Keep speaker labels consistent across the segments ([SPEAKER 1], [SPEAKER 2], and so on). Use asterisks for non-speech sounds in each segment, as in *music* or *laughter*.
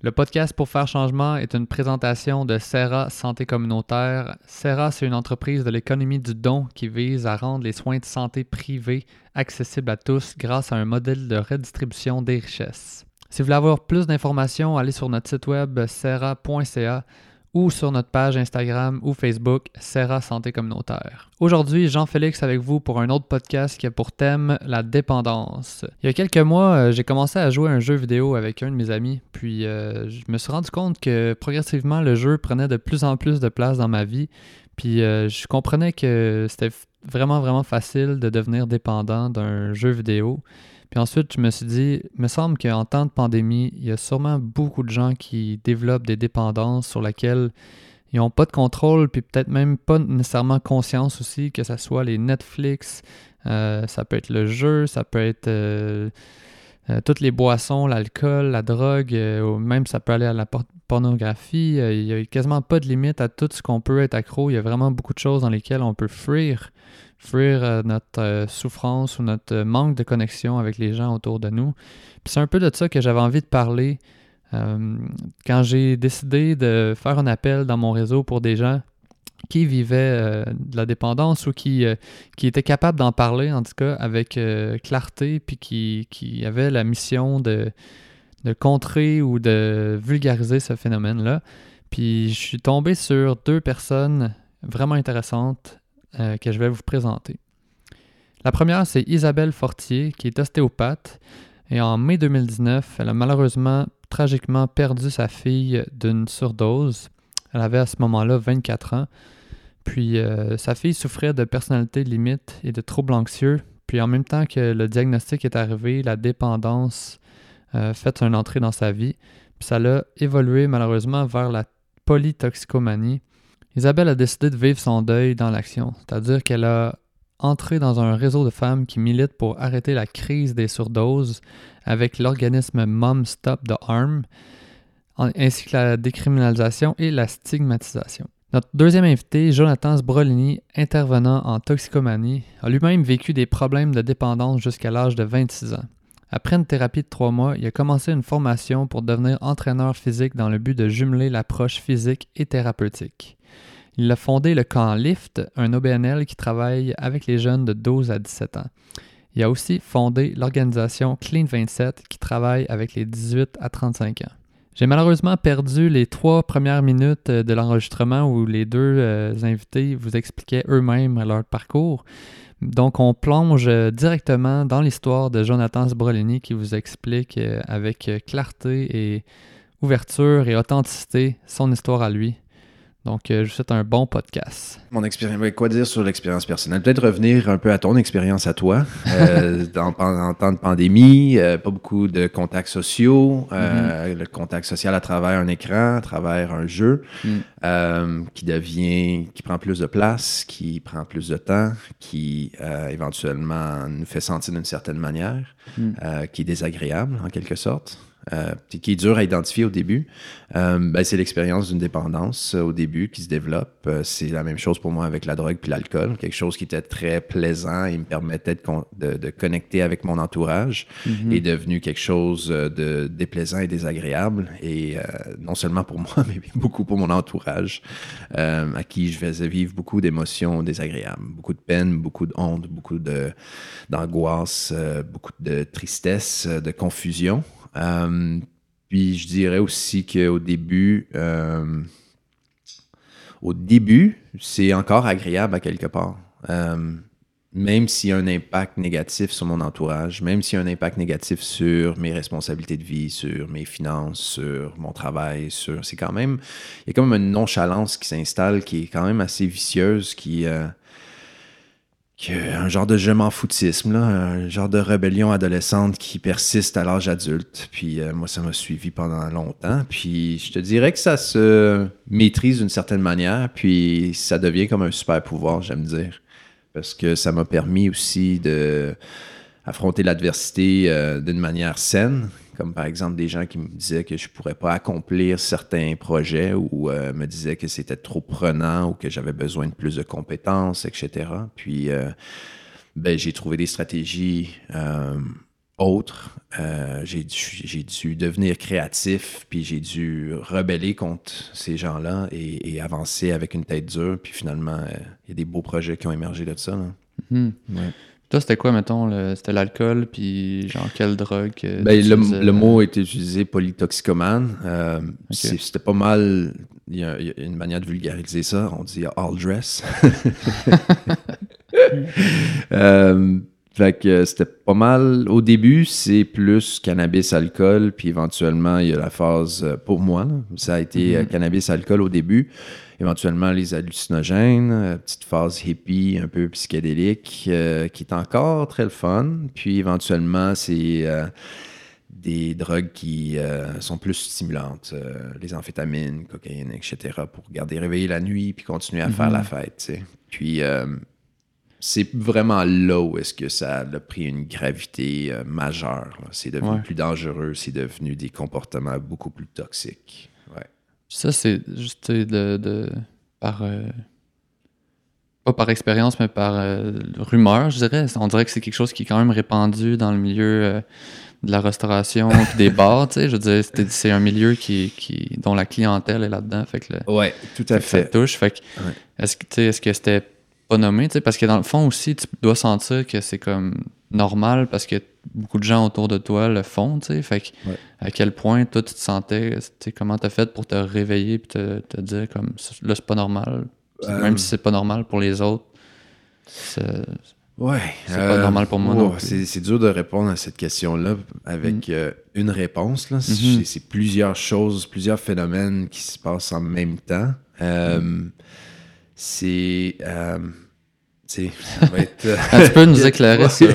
[SPEAKER 1] Le podcast Pour faire changement est une présentation de Serra Santé communautaire. Serra, c'est une entreprise de l'économie du don qui vise à rendre les soins de santé privés accessibles à tous grâce à un modèle de redistribution des richesses. Si vous voulez avoir plus d'informations, allez sur notre site web serra.ca ou sur notre page Instagram ou Facebook Serra Santé Communautaire. Aujourd'hui, Jean-Félix avec vous pour un autre podcast qui a pour thème la dépendance. Il y a quelques mois, euh, j'ai commencé à jouer à un jeu vidéo avec un de mes amis, puis euh, je me suis rendu compte que progressivement le jeu prenait de plus en plus de place dans ma vie, puis euh, je comprenais que c'était vraiment vraiment facile de devenir dépendant d'un jeu vidéo. Puis ensuite, je me suis dit, il me semble qu'en temps de pandémie, il y a sûrement beaucoup de gens qui développent des dépendances sur lesquelles ils n'ont pas de contrôle, puis peut-être même pas nécessairement conscience aussi, que ce soit les Netflix, euh, ça peut être le jeu, ça peut être euh, euh, toutes les boissons, l'alcool, la drogue, ou même ça peut aller à la pornographie. il n'y a quasiment pas de limite à tout ce qu'on peut être accro. Il y a vraiment beaucoup de choses dans lesquelles on peut fuir fuir euh, notre euh, souffrance ou notre euh, manque de connexion avec les gens autour de nous. Puis c'est un peu de ça que j'avais envie de parler quand j'ai décidé de faire un appel dans mon réseau pour des gens qui vivaient de la dépendance ou qui, qui étaient capables d'en parler, en tout cas, avec clarté, puis qui, qui avaient la mission de, de contrer ou de vulgariser ce phénomène-là. Puis je suis tombé sur deux personnes vraiment intéressantes euh, que je vais vous présenter. La première, c'est Isabelle Fortier, qui est ostéopathe. Et en mai 2019, elle a malheureusement tragiquement perdu sa fille d'une surdose. Elle avait à ce moment-là 24 ans. Puis euh, sa fille souffrait de personnalité limite et de troubles anxieux. Puis en même temps que le diagnostic est arrivé, la dépendance euh, fait une entrée dans sa vie. Puis ça l'a évolué malheureusement vers la polytoxicomanie, Isabelle a décidé de vivre son deuil dans l'action, c'est-à-dire qu'elle a entré dans un réseau de femmes qui militent pour arrêter la crise des surdoses avec l'organisme Mom Stop the Harm, ainsi que la décriminalisation et la stigmatisation. Notre deuxième invité, Jonathan Sbrolini, intervenant en toxicomanie, a lui-même vécu des problèmes de dépendance jusqu'à l'âge de 26 ans. Après une thérapie de trois mois, il a commencé une formation pour devenir entraîneur physique dans le but de jumeler l'approche physique et thérapeutique. Il a fondé le camp Lift, un OBNL qui travaille avec les jeunes de 12 à 17 ans. Il a aussi fondé l'organisation Clean 27 qui travaille avec les 18 à 35 ans. J'ai malheureusement perdu les trois premières minutes de l'enregistrement où les deux euh, invités vous expliquaient eux-mêmes leur parcours. Donc, on plonge directement dans l'histoire de Jonathan Sbrolini qui vous explique euh, avec clarté et ouverture et authenticité son histoire à lui. Donc, euh, je vous souhaite un bon podcast.
[SPEAKER 2] Mon expérience, quoi dire sur l'expérience personnelle? Peut-être revenir un peu à ton expérience à toi. Euh, *laughs* en, temps de pandémie, euh, pas beaucoup de contacts sociaux, mm-hmm. le contact social à travers un écran, à travers un jeu, mm. qui devient, qui prend plus de place, qui prend plus de temps, qui éventuellement nous fait sentir d'une certaine manière, mm. qui est désagréable en quelque sorte. Euh, qui est dur à identifier au début, euh, ben, c'est l'expérience d'une dépendance euh, au début qui se développe. c'est la même chose pour moi avec la drogue puis l'alcool. Quelque chose qui était très plaisant et me permettait de, de, connecter avec mon entourage mm-hmm. est devenu quelque chose de déplaisant et désagréable. Et non seulement pour *laughs* moi, mais beaucoup pour mon entourage, à qui je faisais vivre beaucoup d'émotions désagréables, beaucoup de peine, beaucoup de honte, beaucoup d'angoisse, beaucoup de tristesse, de confusion. Euh, puis je dirais aussi qu'au début, euh, au début, c'est encore agréable à quelque part. Euh, même s'il y a un impact négatif sur mon entourage, même s'il y a un impact négatif sur mes responsabilités de vie, sur mes finances, sur mon travail, sur c'est quand même il y a quand même une nonchalance qui s'installe qui est quand même assez vicieuse qui un genre de je m'en foutisme, un genre de rébellion adolescente qui persiste à l'âge adulte. Puis euh, moi, ça m'a suivi pendant longtemps. Puis je te dirais que ça se maîtrise d'une certaine manière, puis ça devient comme un super pouvoir, j'aime dire. Parce que ça m'a permis aussi de affronter l'adversité euh, d'une manière saine, comme par exemple des gens qui me disaient que je ne pourrais pas accomplir certains projets ou euh, me disaient que c'était trop prenant ou que j'avais besoin de plus de compétences, etc. Puis, euh, ben, j'ai trouvé des stratégies euh, autre. Euh, j'ai dû, devenir créatif, puis j'ai dû rebeller contre ces gens-là et, avancer avec une tête dure. Puis finalement, il y a des beaux projets qui ont émergé de ça.
[SPEAKER 1] Mhm. Toi, c'était quoi, mettons, c'était l'alcool, puis genre quelle drogue?
[SPEAKER 2] Ben, le, mot est utilisé polytoxicomane. Euh, c'était pas mal, il y, a, une manière de vulgariser ça, on dit all dress. *laughs* *laughs* Fait que c'était pas mal. Au début, c'est plus cannabis-alcool, puis éventuellement, il y a la phase, euh, pour moi, ça a été euh, mhm. cannabis-alcool au début. Éventuellement, les hallucinogènes, euh, petite phase hippie, un peu psychédélique, qui est encore très le fun. Puis éventuellement, c'est des drogues qui sont plus stimulantes, les amphétamines, cocaïne, etc., pour garder réveillé la nuit puis continuer à faire la mhm. fête. Puis c'est vraiment là où est-ce que ça a pris une gravité euh, majeure. C'est devenu plus dangereux, c'est devenu des comportements beaucoup plus toxiques. Ouais.
[SPEAKER 1] Ça, c'est juste de, par euh, pas par expérience, mais par euh, rumeur, je dirais. On dirait que c'est quelque chose qui est quand même répandu dans le milieu de la restauration et des bars. Je veux dire, c'est un milieu qui, qui, dont la clientèle est là-dedans. Fait que
[SPEAKER 2] ouais, tout à fait.
[SPEAKER 1] Ça touche. Fait que, est-ce que, est-ce que c'était pas nommé, parce que dans le fond aussi, tu dois sentir que c'est comme normal parce que beaucoup de gens autour de toi le font, tu sais. Fait que, à quel point toi tu te sentais, tu comment t'as fait pour te réveiller et te, te, dire comme là c'est pas normal, même si c'est pas normal pour les autres. C'est,
[SPEAKER 2] ouais,
[SPEAKER 1] c'est pas euh, normal pour moi.
[SPEAKER 2] c'est, dur de répondre à cette question-là avec mm. euh, une réponse. Là.
[SPEAKER 1] Mm-hmm.
[SPEAKER 2] C'est, plusieurs choses, plusieurs phénomènes qui se passent en même temps. Euh, mm c'est. Euh, *laughs* tu
[SPEAKER 1] peux nous éclairer *laughs* sur.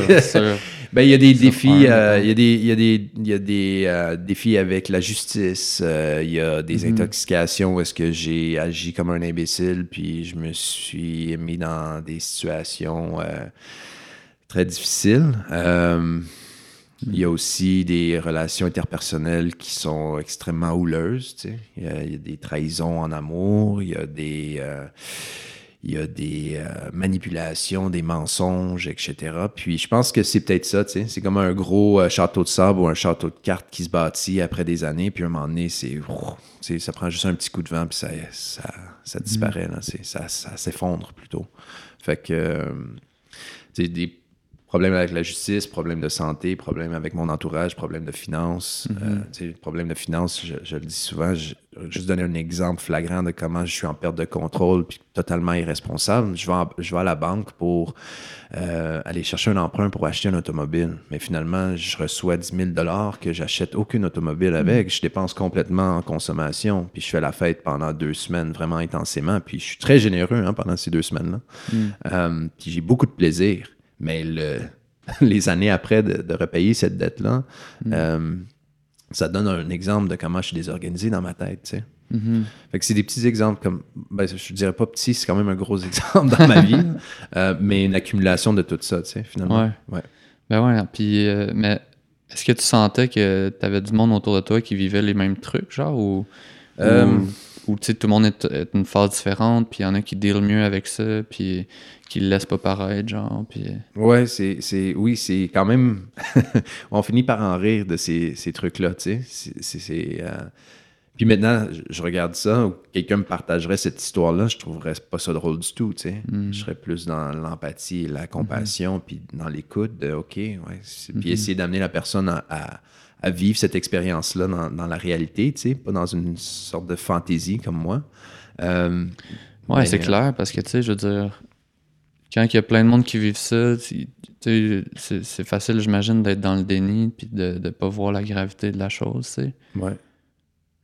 [SPEAKER 2] Ben, il y a des défis, il y a des, il y a des, il y a des euh, défis avec la justice. Euh, il y a des mm-hmm. intoxications où est-ce que j'ai agi comme un imbécile, puis je me suis mis dans des situations très difficiles. Il y a aussi des relations interpersonnelles qui sont extrêmement houleuses. Il, y a, des trahisons en amour, il y a des, euh, il y a des euh, manipulations, des mensonges, etc. Puis je pense que c'est peut-être ça. C'est comme un gros euh, château de sable ou un château de cartes qui se bâtit après des années. Puis à un moment donné, c'est, ça prend juste un petit coup de vent, puis ça, ça, ça disparaît. Là, ça, ça s'effondre plutôt. Fait que. des problème avec la justice, problème de santé, problème avec mon entourage, problème de finances. Euh, problème de finances, je, le dis souvent, je, juste donner un exemple flagrant de comment je suis en perte de contrôle puis totalement irresponsable. Je vais, je vais à la banque pour euh, aller chercher un emprunt pour acheter un automobile. Mais finalement, je reçois 10 000 que j'achète aucune automobile avec. Je dépense complètement en consommation. Puis je fais la fête pendant deux semaines vraiment intensément. Puis je suis très généreux hein, pendant ces deux semaines-là.
[SPEAKER 1] Mm.
[SPEAKER 2] Euh, puis j'ai beaucoup de plaisir. Mais le, *laughs* les années après de, repayer cette dette-là, mm. euh, ça donne un exemple de comment je suis désorganisé dans ma tête, tu sais.
[SPEAKER 1] Mm-hmm.
[SPEAKER 2] Fait que c'est des petits exemples comme, ben, je dirais pas petit, c'est quand même un gros *laughs* exemple dans ma vie, *laughs* euh, mais une accumulation de tout ça, tu sais, finalement.
[SPEAKER 1] Ouais. Ben ouais, puis, euh, mais est-ce que tu sentais que tu avais du monde autour de toi qui vivait les mêmes trucs, genre, ou, ou, tu sais, tout le monde est, est une phase différente, puis il y en a qui deal mieux avec ça, puis qui le laisse pas paraître, genre. Puis...
[SPEAKER 2] Ouais, c'est, c'est, oui, c'est quand même. *laughs* on finit par en rire de ces, ces trucs-là, tu sais. C'est, euh, Puis maintenant, je regarde ça, quelqu'un me partagerait cette histoire-là, je trouverais pas ça drôle du tout, tu sais.
[SPEAKER 1] Mm.
[SPEAKER 2] Je serais plus dans l'empathie, la compassion, puis dans l'écoute de OK, ouais. Puis
[SPEAKER 1] mm-hmm.
[SPEAKER 2] essayer d'amener la personne à, à, vivre cette expérience-là dans, dans, la réalité, tu sais, pas dans une sorte de fantaisie comme moi. Euh,
[SPEAKER 1] ouais, c'est clair, parce que, tu sais, je veux dire, quand il y a plein de monde qui vivent ça, c'est facile, j'imagine, d'être dans le déni puis de ne pas voir la gravité de la chose. sais.
[SPEAKER 2] Ouais.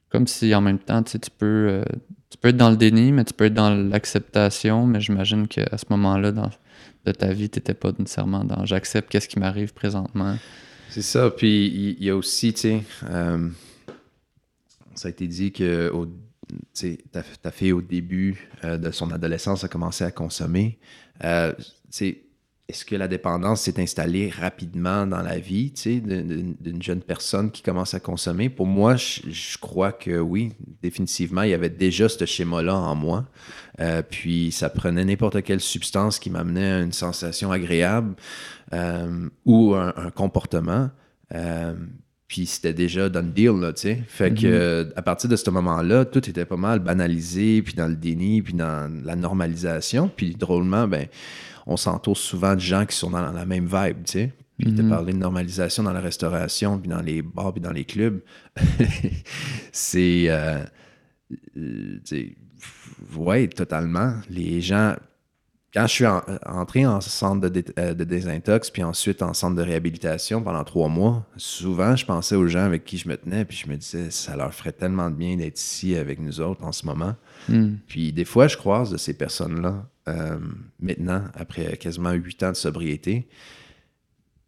[SPEAKER 1] Comme si en même temps, tu peux, euh, tu peux être dans le déni, mais tu peux être dans l'acceptation, mais j'imagine qu'à ce moment-là de ta vie, tu n'étais pas nécessairement dans j'accepte qu'est-ce qui m'arrive présentement.
[SPEAKER 2] C'est ça. Puis il y, a aussi, tu sais, euh, ça a été dit que au, ta, ta, fille, au début euh, de son adolescence, a commencé à consommer. Euh, est-ce que la dépendance s'est installée rapidement dans la vie d'une jeune personne qui commence à consommer? Pour moi, je, crois que oui, définitivement, il y avait déjà ce schéma-là en moi. Euh, puis ça prenait n'importe quelle substance qui m'amenait à une sensation agréable euh, ou un, comportement Euh, puis c'était déjà done deal, là, tu sais. Fait que à partir de ce moment-là, tout était pas mal banalisé, puis dans le déni, puis dans la normalisation. Puis drôlement, ben, on s'entoure souvent de gens qui sont dans la même vibe, tu sais. Puis tu parlé de normalisation dans la restauration, puis dans les bars, puis dans les clubs. *laughs* c'est... Euh, oui, totalement. Les gens, quand je suis entré en centre de, euh, de, désintox, puis ensuite en centre de réhabilitation pendant trois mois, souvent, je pensais aux gens avec qui je me tenais, puis je me disais, ça leur ferait tellement de bien d'être ici avec nous autres en ce moment. Hmm. Puis des fois, je croise de ces personnes-là, euh, maintenant, après quasiment huit ans de sobriété,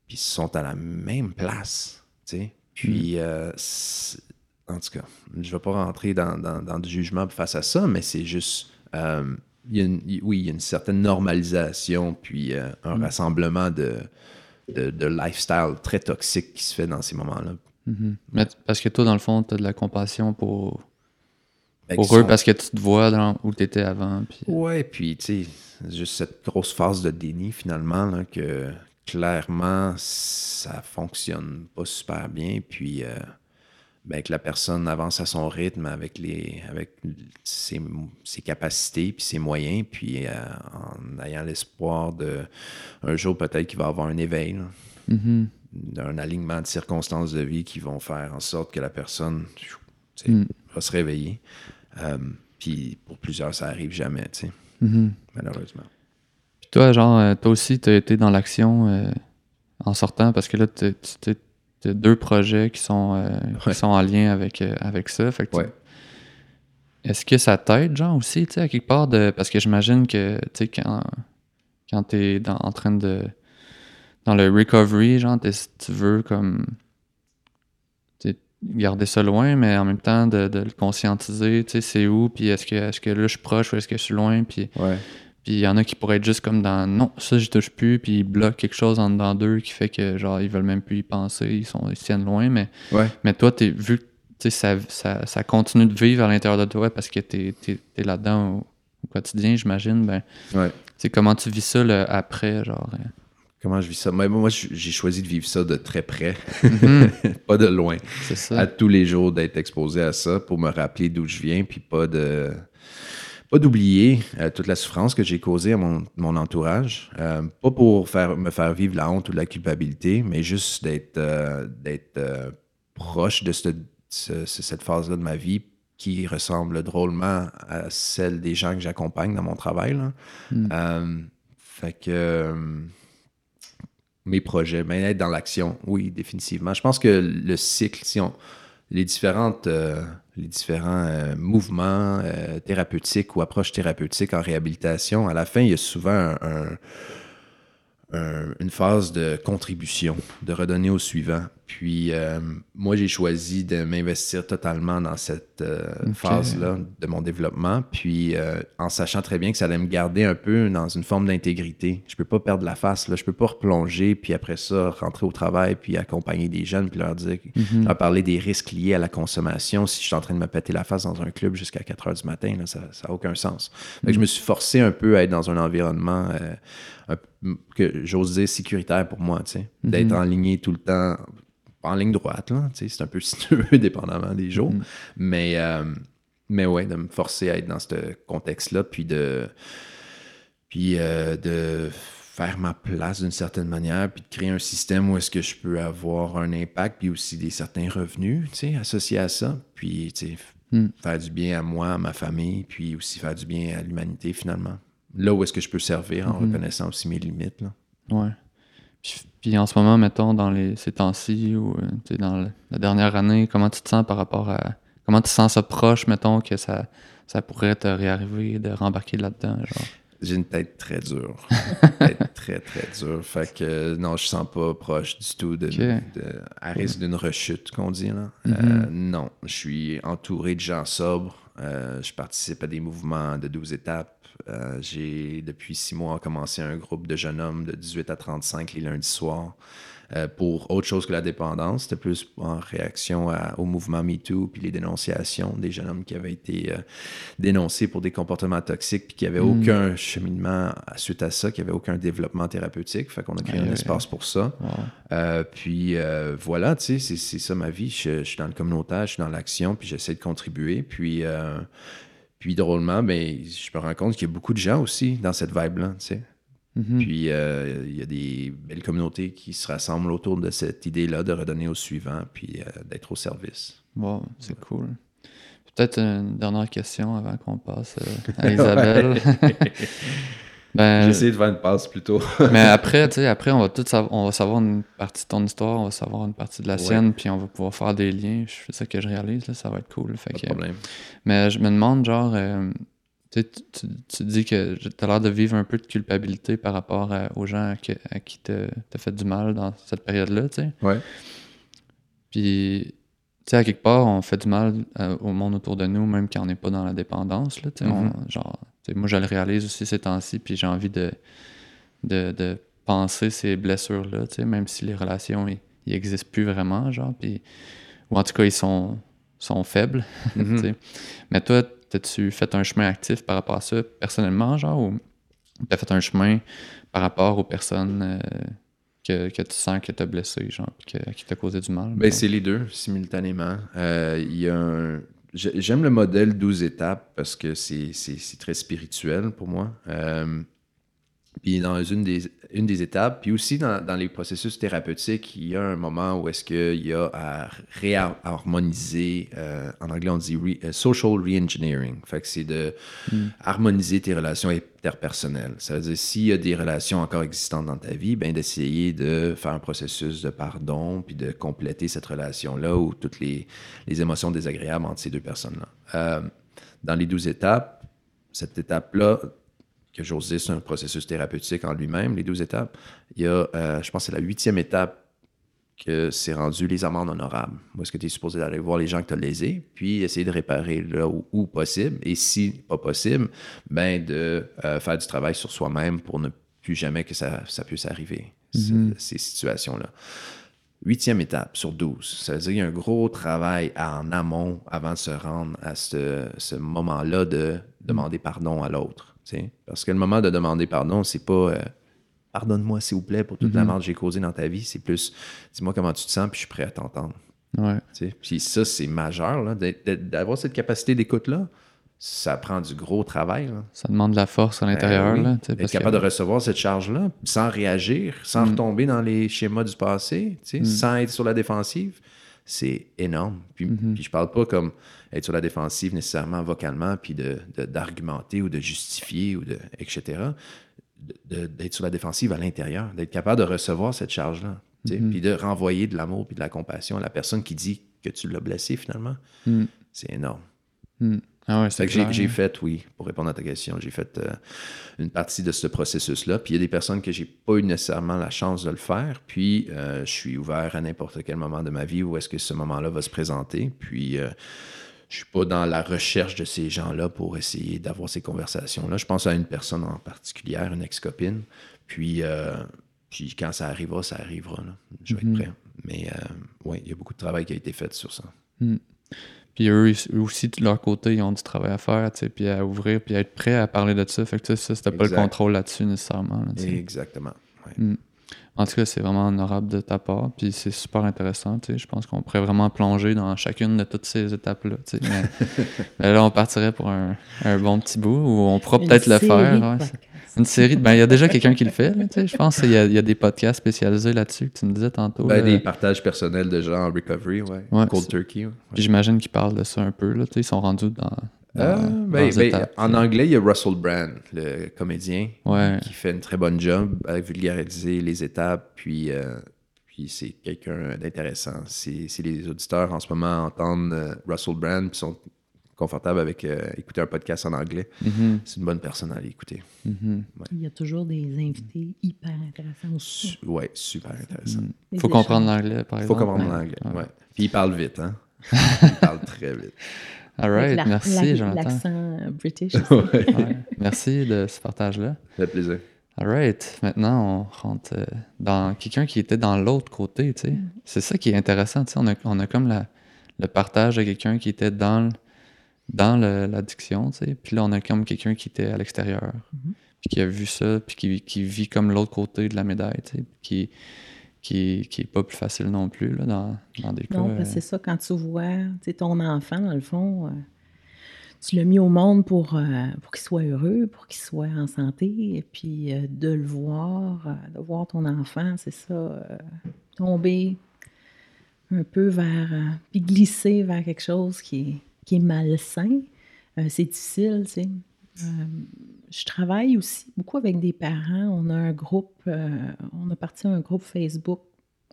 [SPEAKER 2] puis ils sont à la même place, tu sais. Puis, hmm. euh, en tout cas, je ne vais pas rentrer dans, dans, du jugement face à ça, mais c'est juste oui, il y a une certaine normalisation, puis euh, un mm. rassemblement de, de, lifestyle très toxique qui se fait dans ces moments-là.
[SPEAKER 1] Mm-hmm. parce que toi, dans le fond, tu as de la compassion pour, ben, pour eux parce que tu te vois dans, où tu étais avant. Puis...
[SPEAKER 2] Ouais, puis tu sais, juste cette grosse phase de déni finalement, que clairement, ça fonctionne pas super bien. Puis. Euh, ben, que la personne avance à son rythme avec, les, avec ses, capacités puis ses moyens, puis euh, en ayant l'espoir de un jour peut-être qu'il va avoir un éveil, mm-hmm. d'un alignement de circonstances de vie qui vont faire en sorte que la personne mm. va se réveiller. Euh, puis pour plusieurs, ça arrive jamais, mm-hmm. malheureusement.
[SPEAKER 1] Puis toi, genre, euh, toi aussi, tu as été dans l'action en sortant parce que là, tu deux projets qui sont, euh, sont en lien avec, euh, avec ça. Fait Est-ce que ça t'aide, genre, aussi, tu sais, à quelque part, de... parce que j'imagine que, tu sais, quand, quand t'es en train de... dans le recovery, genre, tu veux, comme, garder ça loin, mais en même temps, de, de le conscientiser, tu sais, c'est où, puis est-ce que, est -ce que là, je suis proche ou est-ce que je suis loin, puis... Puis il y en a qui pourraient être juste comme dans non, ça je touche plus, puis ils bloquent quelque chose en dedans d'eux qui fait que genre ils veulent même plus y penser, ils sont ils tiennent loin, mais, mais toi, es, vu que ça, ça, ça, continue de vivre à l'intérieur de toi parce que tu es, là-dedans au, quotidien, j'imagine, ben comment tu vis ça après, genre. Euh?
[SPEAKER 2] Comment je vis ça? Moi, moi j'ai choisi de vivre ça de très près, mm-hmm. *laughs* pas de loin. C'est ça. À tous les jours d'être exposé à ça pour me rappeler d'où je viens, puis pas de pas d'oublier euh, toute la souffrance que j'ai causée à mon, entourage. Euh, pas pour faire, me faire vivre la honte ou la culpabilité, mais juste d'être euh, proche de cette phase-là de ma vie qui ressemble drôlement à celle des gens que j'accompagne dans mon travail. Hmm. fait que mes projets, ben, être dans l'action, oui, définitivement. Je pense que le cycle, si on, les différentes les différents euh, mouvements euh, thérapeutiques ou approches thérapeutiques en réhabilitation, à la fin, il y a souvent un, une phase de contribution, de redonner au suivant. Puis euh, moi, j'ai choisi de m'investir totalement dans cette euh, phase-là de mon développement, puis euh, en sachant très bien que ça allait me garder un peu dans une forme d'intégrité. Je peux pas perdre la face, là. je peux pas replonger, puis après ça, rentrer au travail, puis accompagner des jeunes, puis leur dire, mhm. leur parler des risques liés à la consommation. Si je suis en train de me péter la face dans un club jusqu'à 4 heures du matin, là, ça n'a aucun sens. je me suis forcé un peu à être dans un environnement que j'ose dire sécuritaire pour moi, tu sais, d'être mhm. en ligne tout le temps en ligne droite, là. C'est un peu *laughs* sinueux, dépendamment des jours. Mm. Mais, euh, mais ouais, de me forcer à être dans ce contexte-là, puis de. Puis euh, de faire ma place d'une certaine manière, puis de créer un système où est-ce que je peux avoir un impact, puis aussi des certains revenus, associés à ça. Puis, mm. faire du bien à moi, à ma famille, puis aussi faire du bien à l'humanité, finalement. Là où est-ce que je peux servir en mm-hmm. reconnaissant aussi mes limites, là.
[SPEAKER 1] Ouais. Puis en ce moment, mettons, dans les, ces temps-ci ou euh, dans la dernière année, comment tu te sens par rapport à. Comment tu sens ça proche, mettons, que ça, ça pourrait te réarriver de rembarquer là-dedans? Genre?
[SPEAKER 2] J'ai une tête très dure. *laughs* une tête très, très dure. Fait que non, je sens pas proche du tout de, à risque d'une rechute, qu'on dit. Là. Euh, mm-hmm. non, je suis entouré de gens sobres. Euh, je participe à des mouvements de 12 étapes. Euh, j'ai, depuis six mois, commencé un groupe de jeunes hommes de 18 à 35 les lundis soirs. euh, pour autre chose que la dépendance. C'était plus en réaction au mouvement MeToo puis les dénonciations des jeunes hommes qui avaient été euh, dénoncés pour des comportements toxiques puis qui n'avaient mm. aucun cheminement suite à ça, qui n'avaient aucun développement thérapeutique. Fait qu'on a créé un espace pour ça. Puis voilà, tu sais, c'est ça ma vie. Je, suis dans le communautaire, je suis dans l'action, puis j'essaie de contribuer. Puis puis drôlement, ben, je me rends compte qu'il y a beaucoup de gens aussi dans cette vibe-là, tu sais. Mhm. Puis euh, il y a des belles communautés qui se rassemblent autour de cette idée-là de redonner au suivant, puis euh, d'être au service.
[SPEAKER 1] Wow, c'est cool. Peut-être une dernière question avant qu'on passe euh, à *laughs* Isabelle. *laughs*
[SPEAKER 2] Ben, J'ai essayé de faire une passe plutôt. *laughs*
[SPEAKER 1] mais *laughs* après, tu sais, après, on va tout savoir, on va savoir une partie de ton histoire, on va savoir une partie de la sienne, puis on va pouvoir faire des liens. C'est ça que je réalise, là, ça va être cool. Fait
[SPEAKER 2] Pas de problème.
[SPEAKER 1] Mais je me demande, genre, euh, tu, tu, tu, dis que tu as l'air de vivre un peu de culpabilité par rapport aux gens à, qui t'as fait du mal dans cette période-là, tu sais.
[SPEAKER 2] Ouais.
[SPEAKER 1] Puis, tu sais, à quelque part, on fait du mal euh, au monde autour de nous, même quand on n'est pas dans la dépendance, là, tu sais. Mm-hmm. Genre, moi, je le réalise aussi ces temps-ci, puis j'ai envie de, de, penser ces blessures-là, même si les relations, ils n'existent plus vraiment, genre, puis, ou en tout cas, ils sont, sont faibles. *laughs* Mm-hmm. Mais toi, as-tu fait un chemin actif par rapport à ça personnellement, genre, ou tu as fait un chemin par rapport aux personnes euh, que, que, tu sens que tu as blessé, genre, qui t'a causé du mal?
[SPEAKER 2] Ben, c'est les deux, simultanément. Euh, il y a un J'aime le modèle 12 étapes parce que c'est très spirituel pour moi. Euh, puis dans une des, une des étapes, puis aussi dans, dans, les processus thérapeutiques, il y a un moment où est-ce qu'il y a à réharmoniser, euh, en anglais on dit euh, social re-engineering. Fait que c'est de hmm. harmoniser tes relations interpersonnelles. Ça veut dire s'il y a des relations encore existantes dans ta vie, ben d'essayer de faire un processus de pardon, puis de compléter cette relation-là ou toutes les, les, émotions désagréables entre ces deux personnes-là. Euh, dans les douze étapes, cette étape-là, que j'ose dire, c'est un processus thérapeutique en lui-même, les douze étapes. Il y a, euh, je pense, c'est la huitième étape que c'est rendu les amendes honorables. Où est-ce que tu es supposé d'aller voir les gens que tu as lésés, puis essayer de réparer là où, possible. Et si pas possible, ben de euh, faire du travail sur soi-même pour ne plus jamais que ça, ça puisse arriver, mm-hmm. ces situations-là. Huitième étape sur douze. Ça veut dire qu'il y a un gros travail en amont avant de se rendre à ce, ce moment-là de demander pardon à l'autre. Parce que le moment de demander pardon, c'est pas euh, pardonne-moi s'il vous plaît pour toute la mm-hmm. merde que j'ai causée dans ta vie. C'est plus dis-moi comment tu te sens, puis je suis prêt à t'entendre.
[SPEAKER 1] Ouais.
[SPEAKER 2] Puis ça, c'est majeur, d'avoir cette capacité d'écoute-là. Ça prend du gros travail.
[SPEAKER 1] Ça demande de la force à l'intérieur. Ben
[SPEAKER 2] Être capable de recevoir cette charge-là sans réagir, sans mm. retomber dans les schémas du passé, mm. sans être sur la défensive, c'est énorme. Puis, mm-hmm. puis je parle pas comme être sur la défensive nécessairement vocalement, puis d'argumenter de, ou de justifier, ou de, etc. D'être sur la défensive à l'intérieur, d'être capable de recevoir cette charge-là, mm-hmm. puis de renvoyer de l'amour puis de la compassion à la personne qui dit que tu l'as blessé finalement. Mm. C'est énorme.
[SPEAKER 1] Mm. Ah
[SPEAKER 2] j'ai fait, oui, pour répondre à ta question, j'ai fait euh, une partie de ce processus-là. Puis il y a des personnes que j'ai pas eu nécessairement la chance de le faire. Puis euh, je suis ouvert à n'importe quel moment de ma vie où est-ce que ce moment-là va se présenter. Puis euh, je suis pas dans la recherche de ces gens-là pour essayer d'avoir ces conversations-là. Je pense à une personne en particulier, une ex-copine. Puis, euh, puis quand ça arrivera, ça arrivera. Je vais être mhm. prêt. Mais oui, il y a beaucoup de travail qui a été fait sur ça.
[SPEAKER 1] Mhm. Puis eux, aussi, de leur côté, ils ont du travail à faire, puis à ouvrir, puis à être prêts à parler de ça. Fait que ça, c'était pas le contrôle là-dessus nécessairement.
[SPEAKER 2] Exactement.
[SPEAKER 1] Mhm. En tout cas, c'est vraiment honorable de ta part, puis c'est super intéressant. Je pense qu'on pourrait vraiment plonger dans chacune de toutes ces étapes-là. *laughs* Mais, là, on partirait pour un, bon petit bout, ou on pourra peut-être le faire. Une série. Ben, il y a déjà quelqu'un qui le fait. je pense qu'il y, y, a des podcasts spécialisés là-dessus que tu me disais tantôt.
[SPEAKER 2] Ben, des partages personnels de gens en recovery, ouais. Cold turkey.
[SPEAKER 1] J'imagine qu'ils parlent de ça un peu. Là, ils sont rendus dans
[SPEAKER 2] euh, ben, ben, en anglais, il y a Russell Brand, le comédien, qui fait une très bonne job à vulgariser les étapes, puis, euh, puis c'est quelqu'un d'intéressant. Si, les auditeurs en ce moment entendent euh, Russell Brand puis sont confortables avec écouter un podcast en anglais, mm-hmm. c'est une bonne personne à aller écouter.
[SPEAKER 3] Mm-hmm. Il y a toujours des invités hyper intéressants aussi.
[SPEAKER 2] Oui, super intéressant.
[SPEAKER 1] Il faut comprendre l'anglais, par exemple.
[SPEAKER 2] Il faut comprendre l'anglais, ouais. Puis il parle vite, hein? *laughs* il parle très vite.
[SPEAKER 1] All right, merci, Jonathan.
[SPEAKER 3] L'accent british. *laughs*
[SPEAKER 1] Merci de ce partage-là.
[SPEAKER 2] Ça fait plaisir.
[SPEAKER 1] Alright, maintenant on rentre euh, dans quelqu'un qui était dans l'autre côté, tu sais.
[SPEAKER 3] Mm.
[SPEAKER 1] C'est ça qui est intéressant, tu sais. On a, on a comme la, le partage de quelqu'un qui était dans, le- dans le- l'addiction, tu sais. Puis là, on a comme quelqu'un qui était à l'extérieur,
[SPEAKER 3] Mhm.
[SPEAKER 1] puis qui a vu ça, puis qui, qui vit comme l'autre côté de la médaille, tu sais. Qui, qui, qui est pas plus facile non plus, là, dans, dans des cas.
[SPEAKER 3] Non, que
[SPEAKER 1] euh,
[SPEAKER 3] c'est ça, quand tu vois tu sais, ton enfant, dans le fond, euh, tu l'as mis au monde pour, euh, pour qu'il soit heureux, pour qu'il soit en santé, et puis de le voir, de voir ton enfant, c'est ça, tomber un peu vers, puis glisser vers quelque chose qui est, qui est malsain, euh, c'est difficile. Euh, je travaille aussi beaucoup avec des parents. On a un groupe, euh, on a parti un groupe Facebook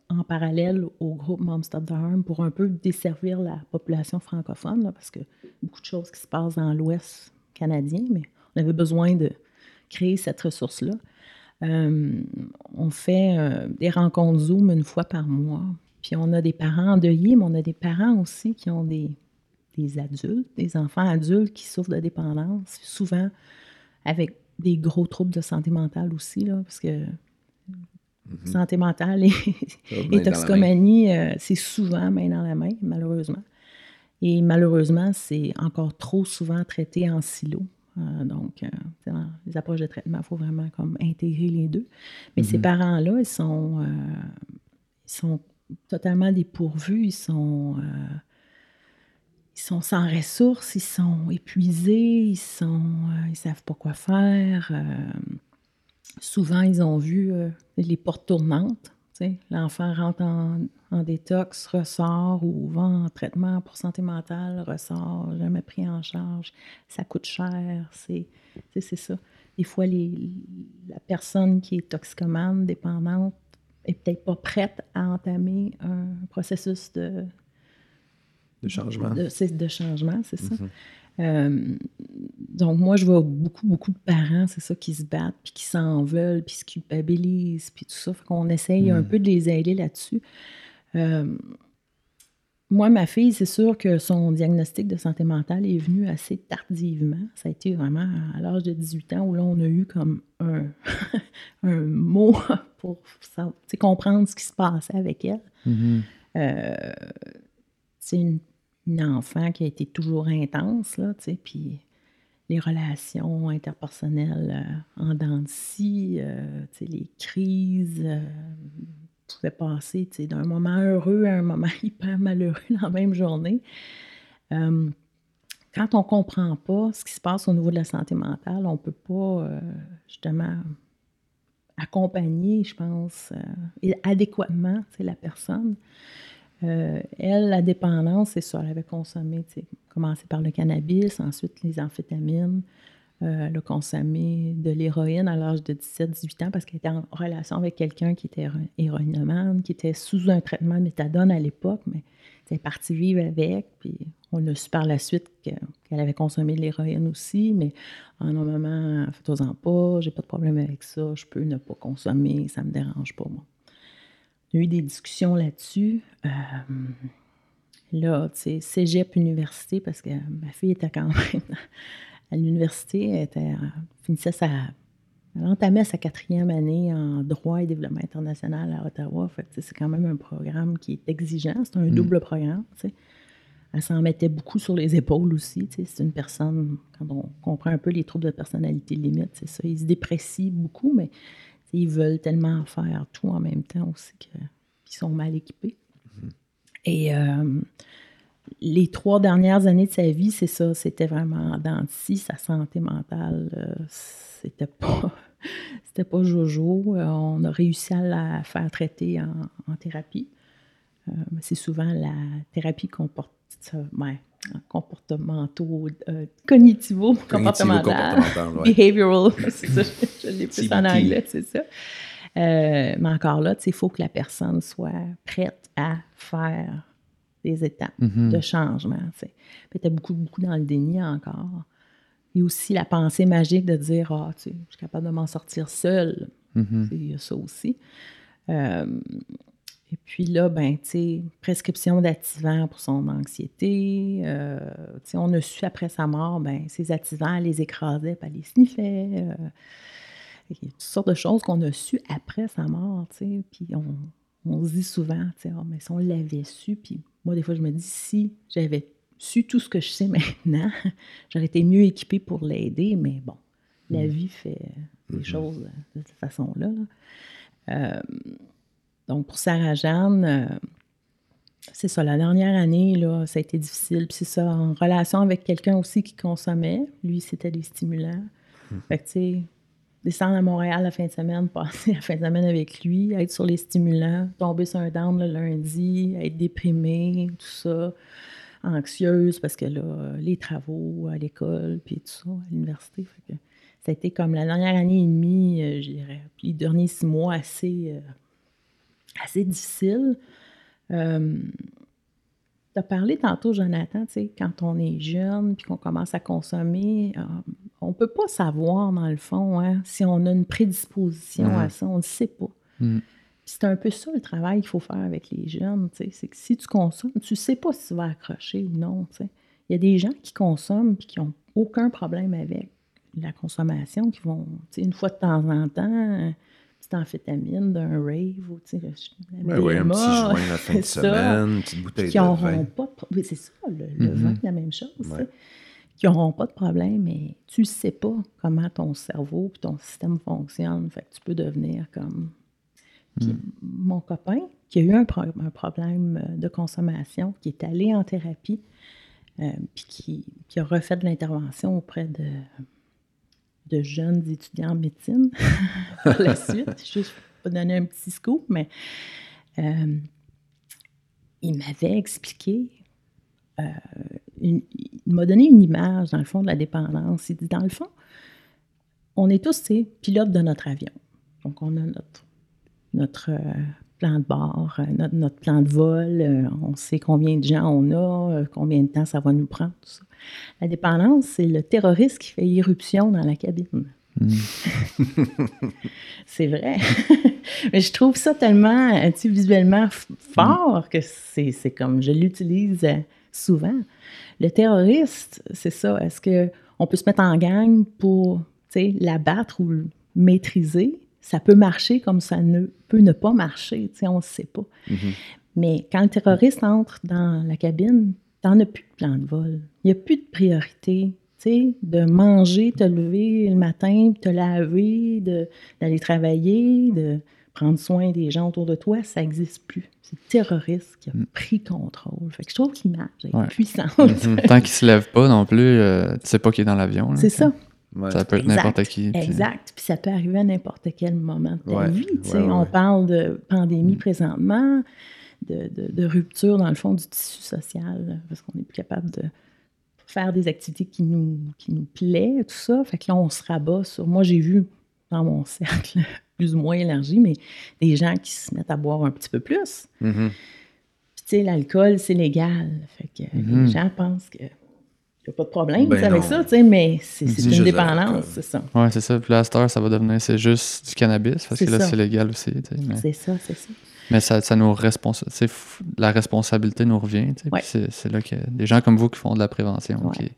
[SPEAKER 3] en parallèle au groupe Mom Stop the Harm pour un peu desservir la population francophone, là, parce que beaucoup de choses qui se passent dans l'Ouest canadien, mais on avait besoin de créer cette ressource-là. On fait des rencontres Zoom une fois par mois. Puis on a des parents endeuillés, mais on a des parents aussi qui ont des, des adultes, des enfants adultes qui souffrent de dépendance, souvent avec des gros troubles de santé mentale aussi, là, parce que santé mentale et, et toxicomanie, euh, c'est souvent main dans la main, malheureusement. Et malheureusement, c'est encore trop souvent traité en silo. Euh, donc, euh, dans les approches de traitement, il faut vraiment comme intégrer les deux. Mais ces
[SPEAKER 1] Mhm.
[SPEAKER 3] parents-là, ils sont, ils sont totalement dépourvus, ils sont, ils sont sans ressources, ils sont épuisés, ils sont, euh, ils savent pas quoi faire. euh, souvent, ils ont vu euh, les portes tournantes. L'enfant rentre en, en détox, ressort ou va en traitement pour santé mentale, ressort, jamais pris en charge, ça coûte cher. C'est ça. Des fois, les- la personne qui est toxicomane, dépendante, est peut-être pas prête à entamer un processus de,
[SPEAKER 2] De changement.
[SPEAKER 3] de, c'est- de changement, c'est ça.
[SPEAKER 2] Mhm.
[SPEAKER 3] Euh, donc, moi, je vois beaucoup, beaucoup de parents, c'est ça, qui se battent, puis qui s'en veulent, puis se culpabilisent, puis tout ça. Fait qu'on essaye un
[SPEAKER 2] Mm.
[SPEAKER 3] peu de les aider là-dessus. Euh, moi, ma fille, c'est sûr que son diagnostic de santé mentale est venu assez tardivement. Ça a été vraiment à l'âge de 18 ans où là, on a eu comme un, *laughs* un mot *laughs* pour comprendre ce qui se passait avec elle.
[SPEAKER 1] mhm.
[SPEAKER 3] Euh, une, une enfant qui a été toujours intense, là, tu sais, puis les relations interpersonnelles euh, en dents de scie, euh, les crises euh, pouvaient passer, d'un moment heureux à un moment *laughs* hyper malheureux dans la même journée. Quand on ne comprend pas ce qui se passe au niveau de la santé mentale, on ne peut pas, justement, accompagner, je pense, adéquatement la personne. Euh, elle, la dépendance, c'est ça. Elle avait consommé, commencé par le cannabis, ensuite les amphétamines. Euh, elle a consommé de l'héroïne à l'âge de 17-18 ans parce qu'elle était en relation avec quelqu'un qui était héro- héroïnomane, qui était sous un traitement méthadone à l'époque, mais elle est partie vivre avec. Puis on a su par la suite que- qu'elle avait consommé de l'héroïne aussi, mais en un moment, faites-en pas, j'ai pas de problème avec ça, je peux ne pas consommer, ça me dérange pas, moi. On a eu des discussions là-dessus. Euh, là, tu sais, cégep, université, parce que ma fille était quand même à l'université, elle était, euh, finissait sa. Elle entamait sa quatrième année en droit et développement international à Ottawa. Fait c'est quand même un programme qui est exigeant. C'est un
[SPEAKER 1] Mm.
[SPEAKER 3] double programme. tu sais. Elle s'en mettait beaucoup sur les épaules aussi. tu sais. C'est une personne, quand on comprend un peu les troubles de personnalité limite, c'est ça. Ils se déprécient beaucoup, mais ils veulent tellement faire tout en même temps aussi qu'ils sont mal équipés. Et euh, les trois dernières années de sa vie, c'est ça, c'était vraiment de scie, sa santé mentale, euh, c'était pas, *laughs* c'était pas jojo. Euh, on a réussi à la faire traiter en, en thérapie. Euh, c'est souvent la thérapie comport- ouais, comportementaux, euh, cognitivo,
[SPEAKER 2] ouais. *laughs*
[SPEAKER 3] Behavioral, *laughs* c'est ça, je l'ai plus en anglais, c'est ça. Euh, mais encore là, il faut que la personne soit prête à faire des étapes
[SPEAKER 1] Mhm.
[SPEAKER 3] de changement. t'es beaucoup, beaucoup dans le déni encore. Et aussi la pensée magique de dire Ah, tu sais, je suis capable de m'en sortir seule.
[SPEAKER 1] Mhm.
[SPEAKER 3] Sais, Il y a ça aussi. Euh, et puis là, ben, tu sais, prescription d'activants pour son anxiété. Euh, tu sais, on a su après sa mort, ben, ces activants, elle les écrasait, puis elle les sniffait. euh, Il y a toutes sortes de choses qu'on a su après sa mort, tu sais. Puis on, on se dit souvent, tu sais, oh, mais si on l'avait su, puis moi, des fois, je me dis, si j'avais su tout ce que je sais *laughs* maintenant, j'aurais été mieux équipée pour l'aider, mais bon, la
[SPEAKER 2] Mm.
[SPEAKER 3] vie fait des
[SPEAKER 2] Mhm.
[SPEAKER 3] choses de cette façon-là. là. Euh, donc, pour Sarah Jeanne, euh, c'est ça, la dernière année, là, ça a été difficile. Puis c'est ça, en relation avec quelqu'un aussi qui consommait. Lui, c'était des stimulants. Fait que, tu sais, descendre à Montréal la fin de semaine, *laughs* passer la fin de semaine avec lui, être sur les stimulants, tomber sur un down le lundi, être déprimée, tout ça, anxieuse parce que là, les travaux à l'école, puis tout ça, à l'université. Fait que ça a été comme la dernière année et demie, euh, je dirais, puis les derniers six mois assez, euh, assez difficiles. Euh, tu as parlé tantôt, Jonathan, tu sais, quand on est jeune puis qu'on commence à consommer, euh, on peut pas savoir, dans le fond, hein, si on a une prédisposition à ça. On ne sait pas. Puis C'est un peu ça le travail qu'il faut faire avec les jeunes. tu sais, C'est que si tu consommes, tu sais pas si tu vas accrocher ou non. tu sais. Il y a des gens qui consomment et qui n'ont aucun problème avec la consommation, qui vont, tu sais, une fois de temps en temps, petite amphétamine d'un rave ou tu sais,
[SPEAKER 2] Ouais, ouais, un petit joint la fin de *laughs* semaine, une petite bouteille
[SPEAKER 3] qui
[SPEAKER 2] de vin.
[SPEAKER 3] pas oui, c'est ça, le, le
[SPEAKER 1] Mhm.
[SPEAKER 3] vin, la même chose.
[SPEAKER 2] Ouais.
[SPEAKER 3] Qui n'auront pas de problème, mais tu ne sais pas comment ton cerveau et ton système fonctionne. Fait que tu peux devenir comme. Puis Mon copain, qui a eu un, pro- un problème euh, de consommation, qui est allé en thérapie, euh, puis qui, qui a refait de l'intervention auprès de, de jeunes étudiants en médecine *laughs* par la suite. Juste pour donner un petit scoop, mais euh, il m'avait expliqué, euh, il m'a donné une image, dans le fond, de la dépendance. Il dit, dans le fond, on est tous, pilotes de notre avion. Donc, on a notre, notre euh, plan de bord, euh, notre, notre plan de vol, euh, on sait combien de gens on a, euh, combien de temps ça va nous prendre, tout ça. La dépendance, c'est le terroriste qui fait irruption dans la cabine. *laughs* c'est vrai. *laughs* Mais je trouve ça tellement, tu sais, visuellement fort que c'est comme, je l'utilise souvent. Le terroriste, c'est ça. Est-ce qu'on peut se mettre en gang pour, tu sais, l'abattre ou le maîtriser? Ça peut marcher comme ça ne peut ne pas marcher, tu sais, on ne sait pas.
[SPEAKER 2] Mhm.
[SPEAKER 3] Mais quand le terroriste entre dans la cabine, t'en as plus de plan de vol. Il n'y a plus de priorité. Tu sais, de manger, te lever le matin, te laver, d'aller travailler, de prendre soin des gens autour de toi, ça n'existe plus. C'est le terroriste qui a pris contrôle. Fait que je trouve que l'image est
[SPEAKER 1] Ouais.
[SPEAKER 3] puissante. *laughs*
[SPEAKER 1] Tant qu'il se lève pas non plus, euh, tu sais pas qu'il est dans l'avion.
[SPEAKER 3] C'est ça.
[SPEAKER 2] Ouais.
[SPEAKER 1] Ça peut être
[SPEAKER 3] Exact.
[SPEAKER 1] n'importe qui. puis-
[SPEAKER 3] Exact. Puis ça peut arriver à n'importe quel moment de ta
[SPEAKER 2] Ouais,
[SPEAKER 3] vie. tu sais.
[SPEAKER 2] ouais, ouais.
[SPEAKER 3] On parle de pandémie présentement, de, de- de rupture dans le fond du tissu social, parce qu'on n'est plus capable de faire des activités qui nous, qui nous plaît, tout ça. Fait que là, on se rabat sur. Moi, j'ai vu dans mon *laughs* cercle plus ou moins élargi, mais des gens qui se mettent à boire un petit peu plus.
[SPEAKER 2] Mhm.
[SPEAKER 3] Puis, tu sais, l'alcool, c'est légal. Fait que
[SPEAKER 1] Mhm.
[SPEAKER 3] les gens pensent que. Il n'y a pas de problème
[SPEAKER 2] Ben
[SPEAKER 3] tu sais, avec ça, tu sais, mais c'est une dépendance, c'est ça.
[SPEAKER 1] Ouais, c'est ça. Puis là, à cette heure, ça va devenir, c'est juste du cannabis, parce que là, c'est légal aussi. Mais,
[SPEAKER 3] C'est ça, c'est ça.
[SPEAKER 1] mais ça, ça nous responsa- tu sais, f- la responsabilité nous revient. tu sais,
[SPEAKER 3] Ouais.
[SPEAKER 1] puis C'est là que des gens comme vous qui font de la prévention,
[SPEAKER 3] Ouais,
[SPEAKER 1] qui-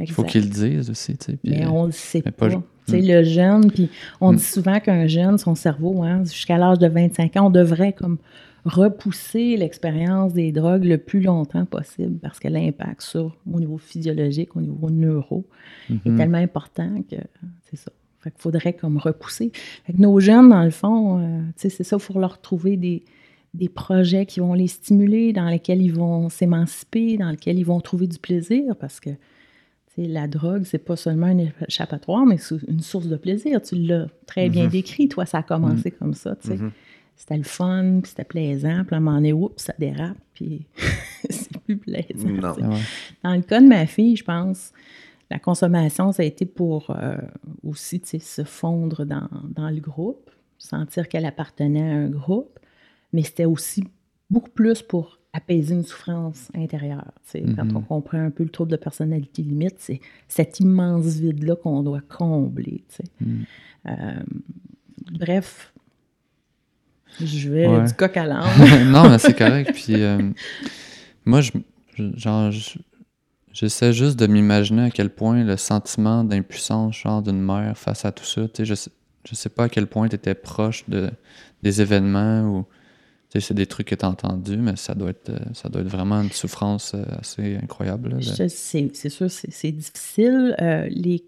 [SPEAKER 1] il faut qu'ils le disent aussi. tu sais, puis,
[SPEAKER 3] Mais
[SPEAKER 1] euh,
[SPEAKER 3] on le sait
[SPEAKER 1] mais
[SPEAKER 3] pas.
[SPEAKER 1] pas-
[SPEAKER 3] Tu sais, le jeune, puis on dit souvent qu'un jeune, son cerveau, hein, jusqu'à l'âge de 25 ans, on devrait comme repousser l'expérience des drogues le plus longtemps possible parce que l'impact sur, au niveau physiologique, au niveau neuro, est
[SPEAKER 1] mhm.
[SPEAKER 3] tellement important que c'est ça. Fait qu'il faudrait comme repousser. Fait que nos jeunes, dans le fond, euh, c'est ça, il faut leur trouver des, des projets qui vont les stimuler, dans lesquels ils vont s'émanciper, dans lesquels ils vont trouver du plaisir parce que la drogue, c'est pas seulement un échappatoire, mais c'est une source de plaisir. Tu l'as très bien
[SPEAKER 2] Mhm.
[SPEAKER 3] décrit. Toi, ça a commencé comme ça. tu sais. C'était le fun, puis c'était plaisant. Puis à un moment donné, oups, ça dérape, puis *laughs* c'est plus plaisant.
[SPEAKER 2] Non.
[SPEAKER 1] Ah ouais.
[SPEAKER 3] Dans le cas de ma fille, je pense, la consommation, ça a été pour euh, aussi tu sais, se fondre dans, dans le groupe, sentir qu'elle appartenait à un groupe, mais c'était aussi beaucoup plus pour apaiser une souffrance intérieure. tu sais. Quand
[SPEAKER 1] Mhm.
[SPEAKER 3] on comprend un peu le trouble de personnalité limite, c'est cet immense vide-là qu'on doit combler. tu sais.
[SPEAKER 1] Mhm.
[SPEAKER 3] Euh, bref, je vais
[SPEAKER 1] Ouais.
[SPEAKER 3] du coq à l'âne. *laughs*
[SPEAKER 1] non, mais c'est correct. Puis euh, moi, je, genre, je- j'essaie juste de m'imaginer à quel point le sentiment d'impuissance, genre d'une mère face à tout ça, tu sais, je sais- je sais pas à quel point tu étais proche de, des événements ou c'est des trucs que tu as entendus, mais ça doit, être, ça doit être vraiment une souffrance assez incroyable.
[SPEAKER 3] C'est sûr, c'est difficile. les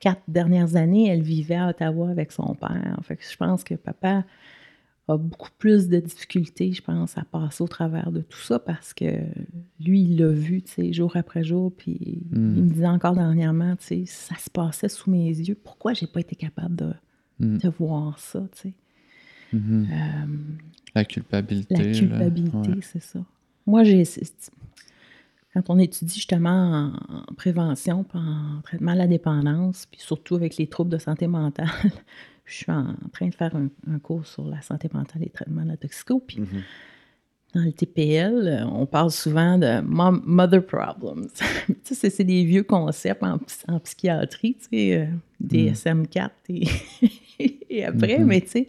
[SPEAKER 3] quatre dernières années, elle vivait à Ottawa avec son père. Fait je pense que papa a beaucoup plus de difficultés, je pense, à passer au travers de tout ça parce que lui, il l'a vu, tu sais, jour après jour, puis il hmm. me disait encore dernièrement, tu sais, ça se passait sous mes yeux. Pourquoi j'ai pas été capable de, hmm. voir ça, tu sais?
[SPEAKER 1] Mm-hmm. Euh, la culpabilité.
[SPEAKER 3] La culpabilité, c'est ça. Moi, j'ai. Quand on étudie justement en, prévention, en traitement de la dépendance, puis surtout avec les troubles de santé mentale, je suis en train de faire un, cours sur la santé mentale et le traitement de la toxico. Puis mm-hmm. dans le TPL, on parle souvent de mother problems. *laughs* c'est des vieux concepts en, psychiatrie, tu sais, euh, DSM-4 *laughs* et, après, mm-hmm. mais tu sais,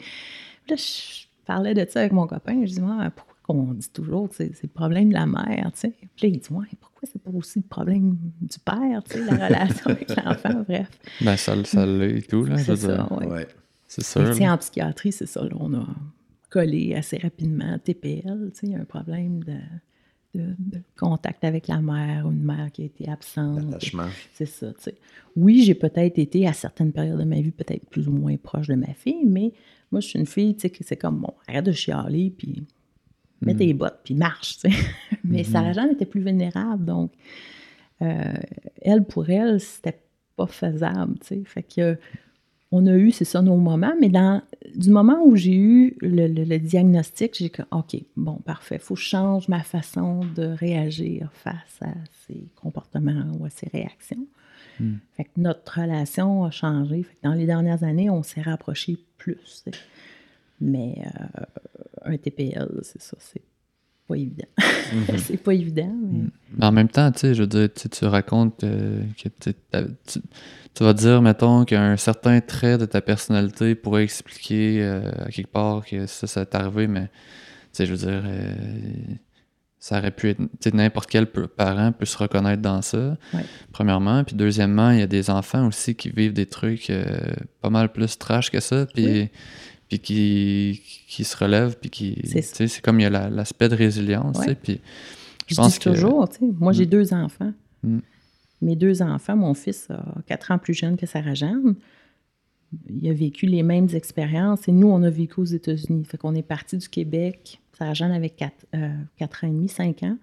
[SPEAKER 3] là, je parlais de ça avec mon copain, je dis, moi, pourquoi qu'on dit toujours que c'est le problème de la mère, tu sais? Puis là, il dit, ouais, pourquoi c'est pas aussi le problème du père, tu sais, la relation avec *laughs* l'enfant, bref.
[SPEAKER 1] Ben, ça, ça l'est et tout, là,
[SPEAKER 3] je veux dire. Ouais.
[SPEAKER 1] C'est sûr.
[SPEAKER 3] en psychiatrie, c'est ça. on a collé assez rapidement TPL. Il y a un problème de, contact avec la mère ou une mère qui a été absente.
[SPEAKER 2] L'attachement.
[SPEAKER 3] C'est ça. Oui, j'ai peut-être été à certaines périodes de ma vie peut-être plus ou moins proche de ma fille, mais moi, je suis une fille qui c'est comme, bon, arrête de chialer, puis mets mm. tes bottes, puis marche. *laughs* mais mm-hmm. Sarah Jeanne était plus vulnérable, donc euh, elle, pour elle, c'était pas faisable. Fait que on a eu, c'est ça, nos moments, mais dans, du moment où j'ai eu le, diagnostic, j'ai dit, OK, bon, parfait, il faut que je change ma façon de réagir face à ces comportements ou à ces réactions. Hmm. Fait que notre relation a changé. Fait que dans les dernières années, on s'est rapprochés plus. Mais euh, un TPL, c'est ça, c'est pas évident. Mhm. *laughs* c'est pas évident. Mais... Hmm.
[SPEAKER 1] en même temps, tu sais, je veux dire, tu racontes euh, que tu, tu vas dire, mettons, qu'un certain trait de ta personnalité pourrait expliquer euh, à quelque part que ça, ça t'est arrivé, mais, tu sais, je veux dire, euh, ça aurait pu être, n'importe quel parent peut se reconnaître dans ça, premièrement. Puis deuxièmement, il y a des enfants aussi qui vivent des trucs euh, pas mal plus trash que ça, puis, puis qui, qui se relèvent, puis qui, c'est comme il y a l'aspect de résilience, puis
[SPEAKER 3] je, pense que... toujours, tu sais, moi j'ai mm. deux enfants. Mm mes deux enfants, mon fils a quatre ans plus jeune que Sarah Jeanne. Il a vécu les mêmes expériences et nous, on a vécu aux États-Unis. Fait qu'on est parti du Québec. Sarah Jeanne avait quatre, euh, ans et demi, cinq ans.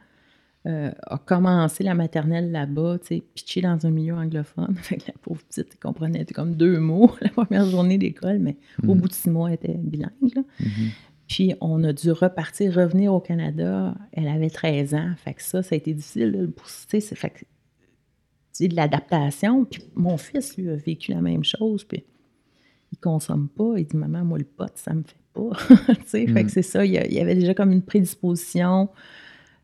[SPEAKER 3] Euh, a commencé la maternelle là-bas, tu sais, pitché dans un milieu anglophone. *laughs* Fait que la pauvre petite, elle comprenait comme deux mots *laughs* la première journée d'école, mais au mhm. bout de six mois, elle était bilingue. Mhm. Puis on a dû repartir, revenir au Canada. Elle avait 13 ans. Fait que ça, ça a été difficile de le pousser. Fait que de l'adaptation. Puis mon fils, lui, a vécu la même chose. Puis il consomme pas. Il dit Maman, moi, le pot, ça me fait pas. *laughs* Fait que mm. c'est ça. Il y, avait déjà comme une prédisposition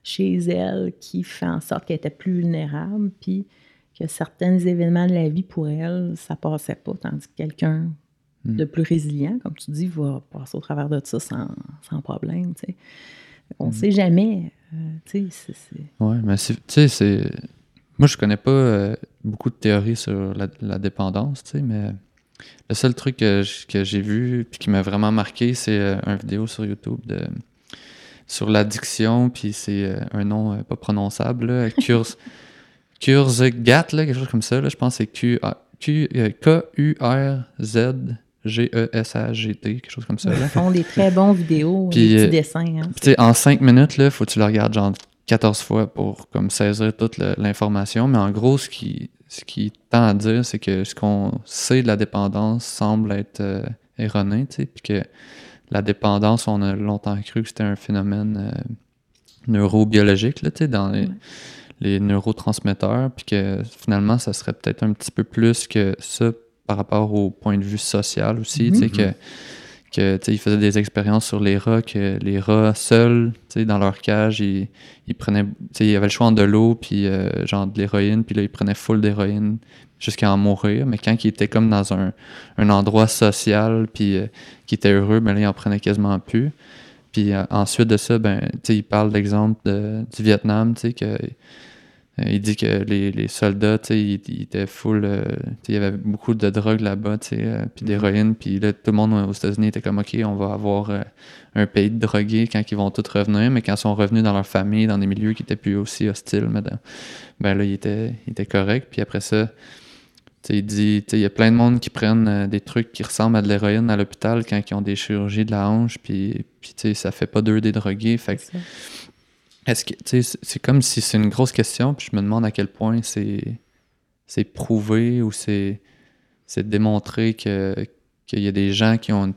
[SPEAKER 3] chez elle qui fait en sorte qu'elle était plus vulnérable. Puis que certains événements de la vie pour elle, ça passait pas. Tandis que quelqu'un mm. de plus résilient, comme tu dis, va passer au travers de ça sans, sans problème. On ne mm. sait jamais. Euh,
[SPEAKER 1] oui, mais tu sais, c'est moi, je connais pas euh, beaucoup de théories sur la, dépendance, tu sais, mais le seul truc que, j'ai vu et qui m'a vraiment marqué, c'est euh, une vidéo sur YouTube de sur l'addiction, puis c'est euh, un nom pas prononçable, *laughs* Kurzgat, quelque chose comme ça, là, je pense que c'est K-U-R-Z. G-E-S-A-G-T, quelque chose comme ça.
[SPEAKER 3] Ils font des très bons vidéos, *laughs* des petits dessins. Hein,
[SPEAKER 1] en cinq minutes, il faut que tu le regardes genre 14 fois pour comme saisir toute l'information. Mais en gros, ce qui, ce qui tend à dire, c'est que ce qu'on sait de la dépendance semble être euh, erroné, tu sais, puis que la dépendance, on a longtemps cru que c'était un phénomène euh, neurobiologique, là, dans les, neurotransmetteurs, puis que finalement, ça serait peut-être un petit peu plus que ça par rapport au point de vue social aussi, sais, que que ils faisaient des expériences sur les rats, que les rats seuls, dans leur cage, ils, ils prenaient, ils avaient le choix entre de l'eau puis euh, genre de l'héroïne, puis là ils prenaient full d'héroïne jusqu'à en mourir. Mais quand ils étaient comme dans un, un endroit social puis euh, qui était heureux, ben là ils en prenaient quasiment plus. Puis euh, ensuite de ça, ben ils parlent d'exemple du Vietnam, tu sais que Euh, il dit que les, les soldats, ils, ils étaient full. euh, il y avait beaucoup de drogue là-bas, euh, puis d'héroïne. Puis là, tout le monde aux États-Unis était comme, OK, on va avoir un pays de drogués quand ils vont tous revenir. Mais quand ils sont revenus dans leur famille, dans des milieux qui étaient plus aussi hostiles, ben là, il était, il était correct. Puis après ça, il dit, il y a plein de monde qui prennent euh, des trucs qui ressemblent à de l'héroïne à l'hôpital quand ils ont des chirurgies de la hanche. Puis, puis ça fait pas d'eux des drogués. Fait est-ce que, c'est- comme si c'est une grosse question, puis je me demande à quel point c'est c'est prouvé ou c'est c'est démontré que qu'il y a des gens qui ont une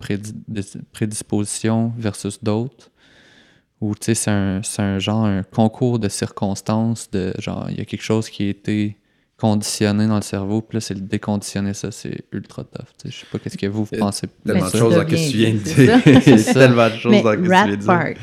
[SPEAKER 1] prédisposition versus d'autres. Ou tu sais, c'est un, c'est un genre un concours de circonstances de genre il y a quelque chose qui a été conditionné dans le cerveau, puis là c'est le déconditionner ça, c'est ultra tough. Je sais pas qu'est-ce que vous
[SPEAKER 2] Euh,
[SPEAKER 1] pensez. *laughs*
[SPEAKER 2] Tellement de choses que tu viens de dire. tellement de choses que tu viens
[SPEAKER 3] Rat
[SPEAKER 2] de dire.
[SPEAKER 3] Park,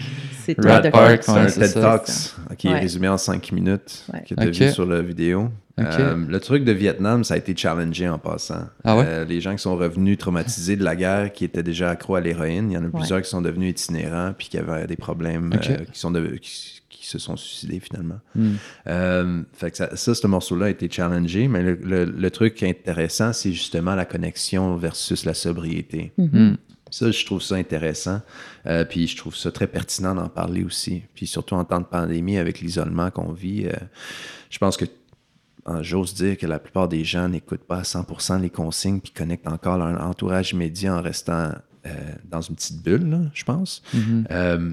[SPEAKER 3] c'est
[SPEAKER 1] Rat Park,
[SPEAKER 2] C'est un
[SPEAKER 1] c'est
[SPEAKER 2] TED. Talks qui est résumé en 5 minutes,
[SPEAKER 3] Ouais.
[SPEAKER 2] que tu as
[SPEAKER 1] Ok.
[SPEAKER 2] vu sur la vidéo. Euh, le truc de Vietnam, ça a été challengé en passant.
[SPEAKER 1] Ah ouais?
[SPEAKER 2] Euh, les gens qui sont revenus traumatisés de la guerre, qui étaient déjà accros à l'héroïne, il y en a plusieurs qui sont devenus itinérants puis qui avaient des problèmes, euh, qui, sont de- qui, qui se sont suicidés finalement.
[SPEAKER 1] Hmm.
[SPEAKER 2] Euh, fait que ça, ça, ce morceau-là a été challengé, mais le, le- le truc intéressant, c'est justement la connexion versus la sobriété.
[SPEAKER 1] Hmm.
[SPEAKER 2] Ça, je trouve ça intéressant. Euh, puis je trouve ça très pertinent d'en parler aussi. Puis surtout en temps de pandémie, avec l'isolement qu'on vit, euh, je pense que j'ose dire que la plupart des gens n'écoutent pas à 100% les consignes puis connectent encore leur entourage immédiat en restant euh, dans une petite bulle, là, je pense.
[SPEAKER 1] Mhm.
[SPEAKER 2] Euh,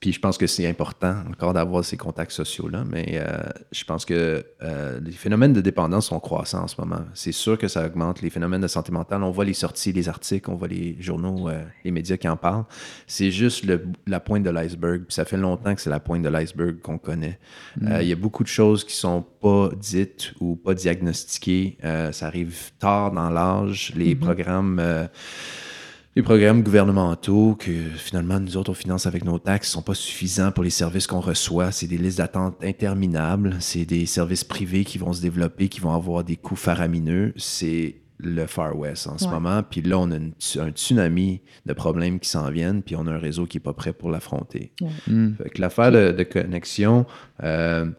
[SPEAKER 2] puis je pense que c'est important encore d'avoir ces contacts sociaux-là, mais euh, je pense que euh, les phénomènes de dépendance sont croissants en ce moment. C'est sûr que ça augmente les phénomènes de santé mentale. On voit les sorties, les articles, on voit les journaux, euh, les médias qui en parlent. C'est juste le- la pointe de l'iceberg. Ça fait longtemps que c'est la pointe de l'iceberg qu'on connaît. Euh, Il y a beaucoup de choses qui sont pas dites ou pas diagnostiquées. Ça arrive tard dans l'âge. Les programmes... les programmes gouvernementaux que finalement nous autres on finance avec nos taxes sont pas suffisants pour les services qu'on reçoit. C'est des listes d'attente interminables. C'est des services privés qui vont se développer, qui vont avoir des coûts faramineux. C'est le Far West en ce
[SPEAKER 3] Ouais.
[SPEAKER 2] moment. Puis là, on a une- un tsunami de problèmes qui s'en viennent, puis on a un réseau qui est pas prêt pour l'affronter.
[SPEAKER 1] Hmm.
[SPEAKER 2] Fait que l'affaire de, de connexion, euh,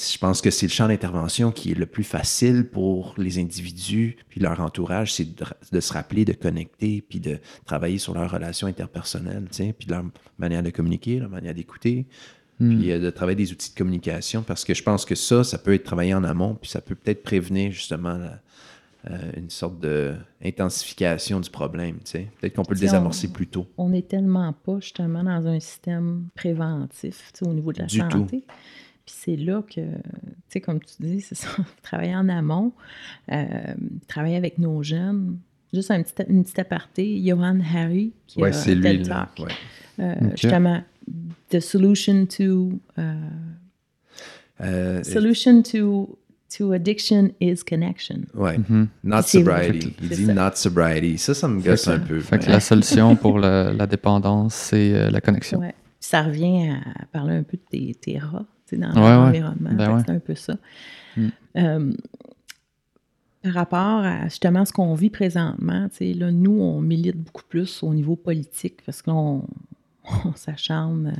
[SPEAKER 2] je pense que c'est le champ d'intervention qui est le plus facile pour les individus puis leur entourage, c'est de, de se rappeler, de connecter, puis de travailler sur leurs relations interpersonnelles, puis leur manière de communiquer, leur manière d'écouter, puis euh, de travailler des outils de communication, parce que je pense que ça, ça peut être travaillé en amont, puis ça peut peut-être prévenir justement la- euh, une sorte de intensification du problème. Peut-être qu'on peut le
[SPEAKER 3] on-
[SPEAKER 2] désamorcer plus tôt.
[SPEAKER 3] on n'est tellement pas justement dans un système préventif au niveau de la
[SPEAKER 2] Du
[SPEAKER 3] santé. Puis c'est là que, tu sais, comme tu dis, c'est ça, *laughs* travailler en amont, euh, travailler avec nos jeunes. Juste un petit, une petite aparté, Johan Harry, qui
[SPEAKER 2] Ouais,
[SPEAKER 3] a
[SPEAKER 2] c'est lui. Là.
[SPEAKER 3] Talk,
[SPEAKER 2] Ouais.
[SPEAKER 3] euh,
[SPEAKER 1] Ok.
[SPEAKER 3] justement, The Solution to, euh,
[SPEAKER 2] Euh,
[SPEAKER 3] solution to, to Addiction is Connection.
[SPEAKER 2] Ouais.
[SPEAKER 1] Mhm.
[SPEAKER 2] Not
[SPEAKER 3] C'est
[SPEAKER 2] sobriety.
[SPEAKER 3] vrai.
[SPEAKER 2] Il dit
[SPEAKER 3] ça.
[SPEAKER 2] not sobriety. Ça, ça me gosse
[SPEAKER 3] ça.
[SPEAKER 2] un peu.
[SPEAKER 1] Fait que la solution *laughs* pour le- la dépendance, c'est euh, la connexion.
[SPEAKER 3] Ouais. Ça revient à parler un peu de tes, tes rats dans
[SPEAKER 1] Ouais,
[SPEAKER 3] l'environnement.
[SPEAKER 1] Ben.
[SPEAKER 3] C'est un peu ça.
[SPEAKER 1] Mm.
[SPEAKER 3] Euh, par rapport à justement ce qu'on vit présentement, là, nous, on milite beaucoup plus au niveau politique parce qu'on *laughs* on s'acharne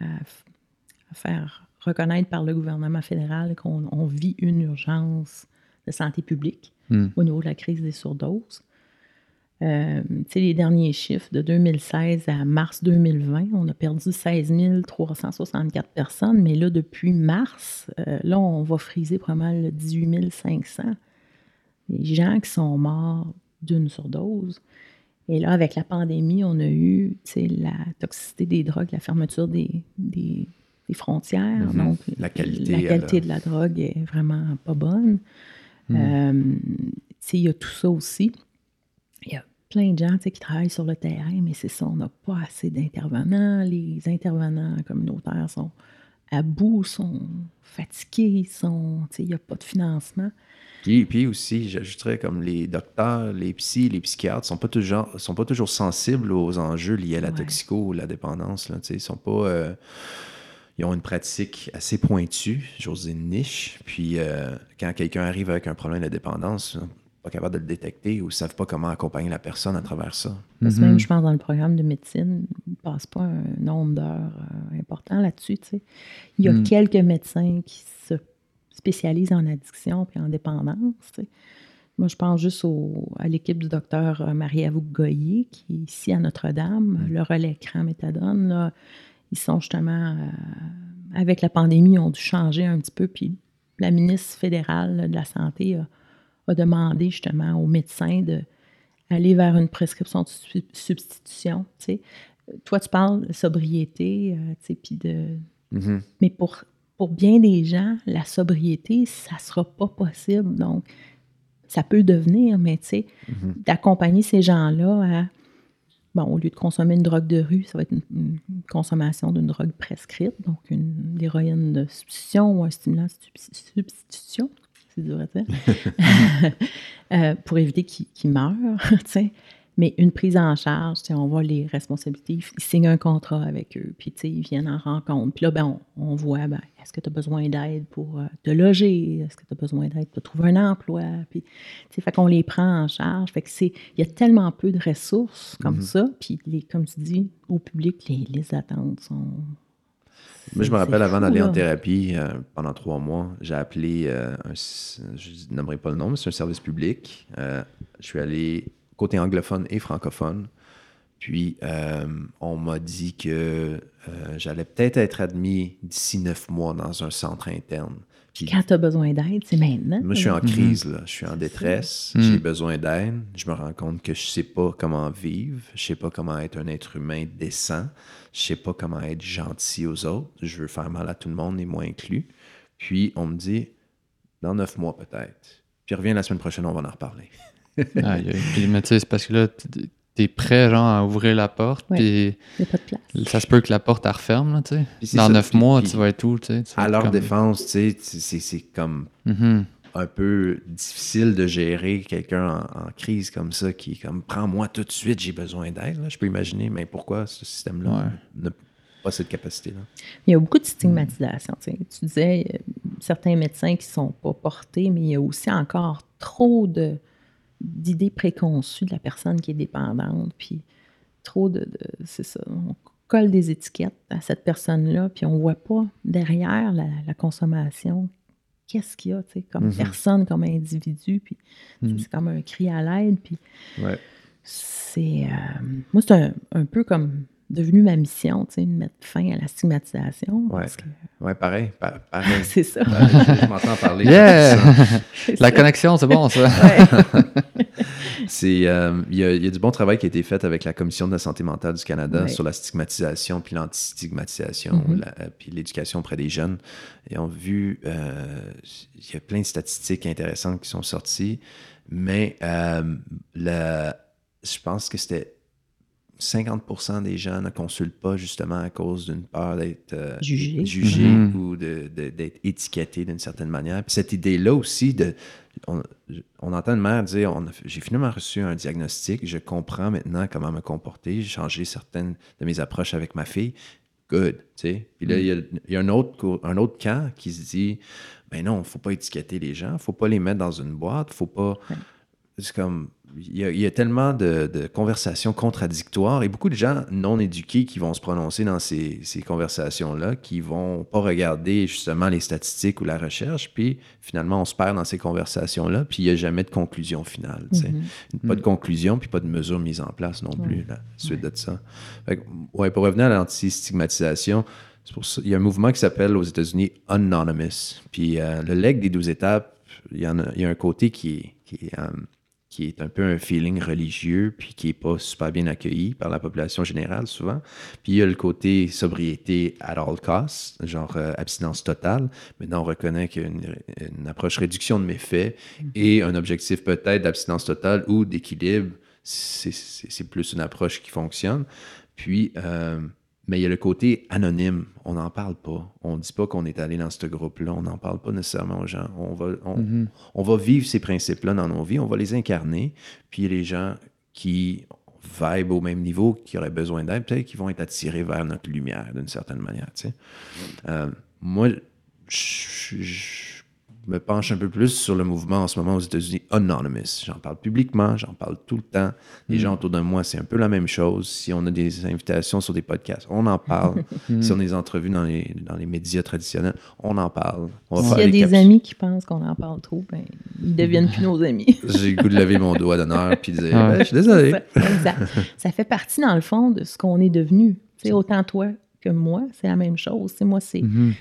[SPEAKER 3] euh, à, faire reconnaître par le gouvernement fédéral qu'on on vit une urgence de santé publique
[SPEAKER 1] Hmm.
[SPEAKER 3] au niveau de la crise des surdoses. Euh, les derniers chiffres de 2016 à mars 2020, on a perdu 16 364 personnes, mais là, depuis mars, euh, là, on va friser probablement le 18 500. Les gens qui sont morts d'une surdose. Et là, avec la pandémie, on a eu la toxicité des drogues, la fermeture des, des, des frontières.
[SPEAKER 2] Mhm.
[SPEAKER 3] Donc,
[SPEAKER 2] La qualité,
[SPEAKER 3] la qualité de la drogue est vraiment pas bonne.
[SPEAKER 1] Mm.
[SPEAKER 3] Euh, il y a tout ça aussi. Plein de gens qui travaillent sur le terrain, mais c'est ça, on n'a pas assez d'intervenants. Les intervenants communautaires sont à bout, sont fatigués, sont, il n'y a pas de financement.
[SPEAKER 2] Puis, puis aussi, j'ajouterais comme les docteurs, les psys, les psychiatres sont pas toujours sont pas toujours sensibles aux enjeux liés à la
[SPEAKER 3] Ouais.
[SPEAKER 2] toxico ou la dépendance. Là, ils sont pas. euh, ils ont une pratique assez pointue, j'ose dire niche. Puis euh, quand quelqu'un arrive avec un problème de dépendance, pas capable de le détecter ou ne savent pas comment accompagner la personne à travers ça.
[SPEAKER 3] Parce que
[SPEAKER 1] Mhm.
[SPEAKER 3] même, je pense, dans le programme de médecine, il ne passe pas un nombre d'heures euh, important là-dessus. tu sais. Il y a
[SPEAKER 1] Mm.
[SPEAKER 3] quelques médecins qui se spécialisent en addiction et en dépendance. Moi, je pense juste à l'équipe du docteur euh, Marie-Avouk Goyer, qui est ici à Notre-Dame, mm. le relais écran méthadone. ils sont justement, euh, avec la pandémie, ont dû changer un petit peu. Puis la ministre fédérale de la Santé a, demandé justement aux médecins d'aller vers une prescription de substitution. Toi, tu parles de sobriété, euh, puis de. Mm-hmm. Mais pour, pour bien des gens, la sobriété, ça ne sera pas possible. Donc, ça peut devenir, mais tu sais, mm-hmm. d'accompagner ces gens-là à, bon, au lieu de consommer une drogue de rue, ça va être une, consommation d'une drogue prescrite, donc une héroïne de substitution ou un stimulant de substitution, c'est dur à dire, euh, pour éviter qu'ils meurent, *laughs* mais une prise en charge, on voit les responsabilités, ils signent un contrat avec eux, puis ils viennent en rencontre. Puis là, ben, on, voit, ben, est-ce que tu as besoin d'aide pour euh, te loger? Est-ce que tu as besoin d'aide pour trouver un emploi? Puis, fait qu'on les prend en charge. Fait que c'est, il y a tellement peu de ressources comme mm-hmm. ça, puis les, comme tu dis, au public, les, les attentes sont...
[SPEAKER 2] Moi, je me rappelle avant d'aller en thérapie euh, pendant trois mois, j'ai appelé, euh, un, je nommerai pas le nom, mais c'est un service public. je suis allé côté anglophone et francophone. Puis, euh, on m'a dit que euh, j'allais peut-être être admis d'ici neuf mois dans un centre interne.
[SPEAKER 3] Quand tu as besoin d'aide, c'est maintenant.
[SPEAKER 2] Moi, je suis en crise, là. je suis en détresse, j'ai mm. besoin d'aide. Je me rends compte que je sais pas comment vivre, je sais pas comment être un être humain décent, je sais pas comment être gentil aux autres, je veux faire mal à tout le monde et moi inclus. Puis, on me dit, dans neuf mois peut-être. Puis, reviens la semaine prochaine, on va en reparler.
[SPEAKER 1] ah, mais tu sais, c'est parce que là, t'es prêt, genre, à ouvrir la porte, puis ça se peut que la porte, elle referme, tu sais. Dans neuf mois, tu vas être où, tu sais?
[SPEAKER 2] À leur défense, tu sais, c'est comme mm-hmm. un peu difficile de gérer quelqu'un en, crise comme ça, qui comme, prends-moi tout de suite, j'ai besoin d'aide, je peux imaginer, mais pourquoi ce système-là n'a pas cette capacité-là?
[SPEAKER 3] Il y a beaucoup de stigmatisation, tu sais. Tu disais, euh, certains médecins qui sont pas portés, mais il y a aussi encore trop de d'idées préconçues de la personne qui est dépendante, puis trop de, c'est ça, on colle des étiquettes à cette personne-là, puis on voit pas derrière la, consommation qu'est-ce qu'il y a, tu sais, comme mm-hmm. personne, comme individu, puis mm. c'est comme un cri à l'aide, puis c'est, euh, moi c'est un, un, peu comme devenu ma mission, tu sais, de mettre fin à la stigmatisation.
[SPEAKER 2] Oui, ouais, pareil. pareil. *laughs*
[SPEAKER 3] c'est ça.
[SPEAKER 2] je m'entends parler.
[SPEAKER 1] Yeah! *laughs* la connexion, c'est bon, ça. *laughs*
[SPEAKER 2] c'est, euh, il y, a, y, a du bon travail qui a été fait avec la Commission de la santé mentale du Canada sur la stigmatisation, puis l'antistigmatisation, mm-hmm. euh, puis l'éducation auprès des jeunes. Et on a vu, euh, il y a plein de statistiques intéressantes qui sont sorties, mais le, je pense que c'était 50% des gens ne consultent pas justement à cause d'une peur d'être euh,
[SPEAKER 3] jugé,
[SPEAKER 2] mm-hmm. ou d'être étiqueté d'une certaine manière. Puis cette idée-là aussi, de, on, entend une mère dire J'ai finalement reçu un diagnostic, je comprends maintenant comment me comporter, j'ai changé certaines de mes approches avec ma fille. Good. Puis là, il y a, un, autre, un autre camp qui se dit Ben non, il ne faut pas étiqueter les gens, il ne faut pas les mettre dans une boîte, faut pas. C'est comme il y, a, tellement de, conversations contradictoires et beaucoup de gens non éduqués qui vont se prononcer dans ces, conversations-là, qui vont pas regarder justement les statistiques ou la recherche, puis finalement on se perd dans ces conversations-là, puis il n'y a jamais de conclusion finale. Mm-hmm. Pas de mm. conclusion, puis pas de mesure mise en place non plus, suite de ça. ouais, pour revenir à l'anti-stigmatisation, il y a un mouvement qui s'appelle aux États-Unis Anonymous. Puis euh, le leg des 12 étapes, il y, en a, il y a un côté qui est, euh, qui est un peu un feeling religieux, puis qui n'est pas super bien accueilli par la population générale souvent. Puis il y a le côté sobriété at all costs, genre euh, abstinence totale. Maintenant, on reconnaît qu'il y a une, approche réduction de méfaits et un objectif peut-être d'abstinence totale ou d'équilibre. C'est plus une approche qui fonctionne. Puis, euh, mais il y a le côté anonyme. On n'en parle pas. On ne dit pas qu'on est allé dans ce groupe-là. On n'en parle pas nécessairement aux gens. On va, on, va vivre ces principes-là dans nos vies. On va les incarner. Puis les gens qui vibrent au même niveau, qui auraient besoin d'aide, peut-être qui vont être attirés vers notre lumière d'une certaine manière. Euh, moi, je, me penche un peu plus sur le mouvement en ce moment aux États-Unis, Anonymous. J'en parle publiquement, j'en parle tout le temps. Les gens autour de moi, c'est un peu la même chose. Si on a des invitations sur des podcasts, on en parle. *laughs* si on a des entrevues dans les, dans les médias traditionnels, on en parle.
[SPEAKER 3] S'il y a des amis qui pensent qu'on en parle trop, ben, ils deviennent plus nos amis. *laughs*
[SPEAKER 2] J'ai le goût de lever mon doigt d'honneur puis de dire ben, Je suis désolé.
[SPEAKER 3] Ça, ça, fait partie, dans le fond, de ce qu'on est devenu. autant toi que moi, c'est la même chose. moi, c'est. Mm-hmm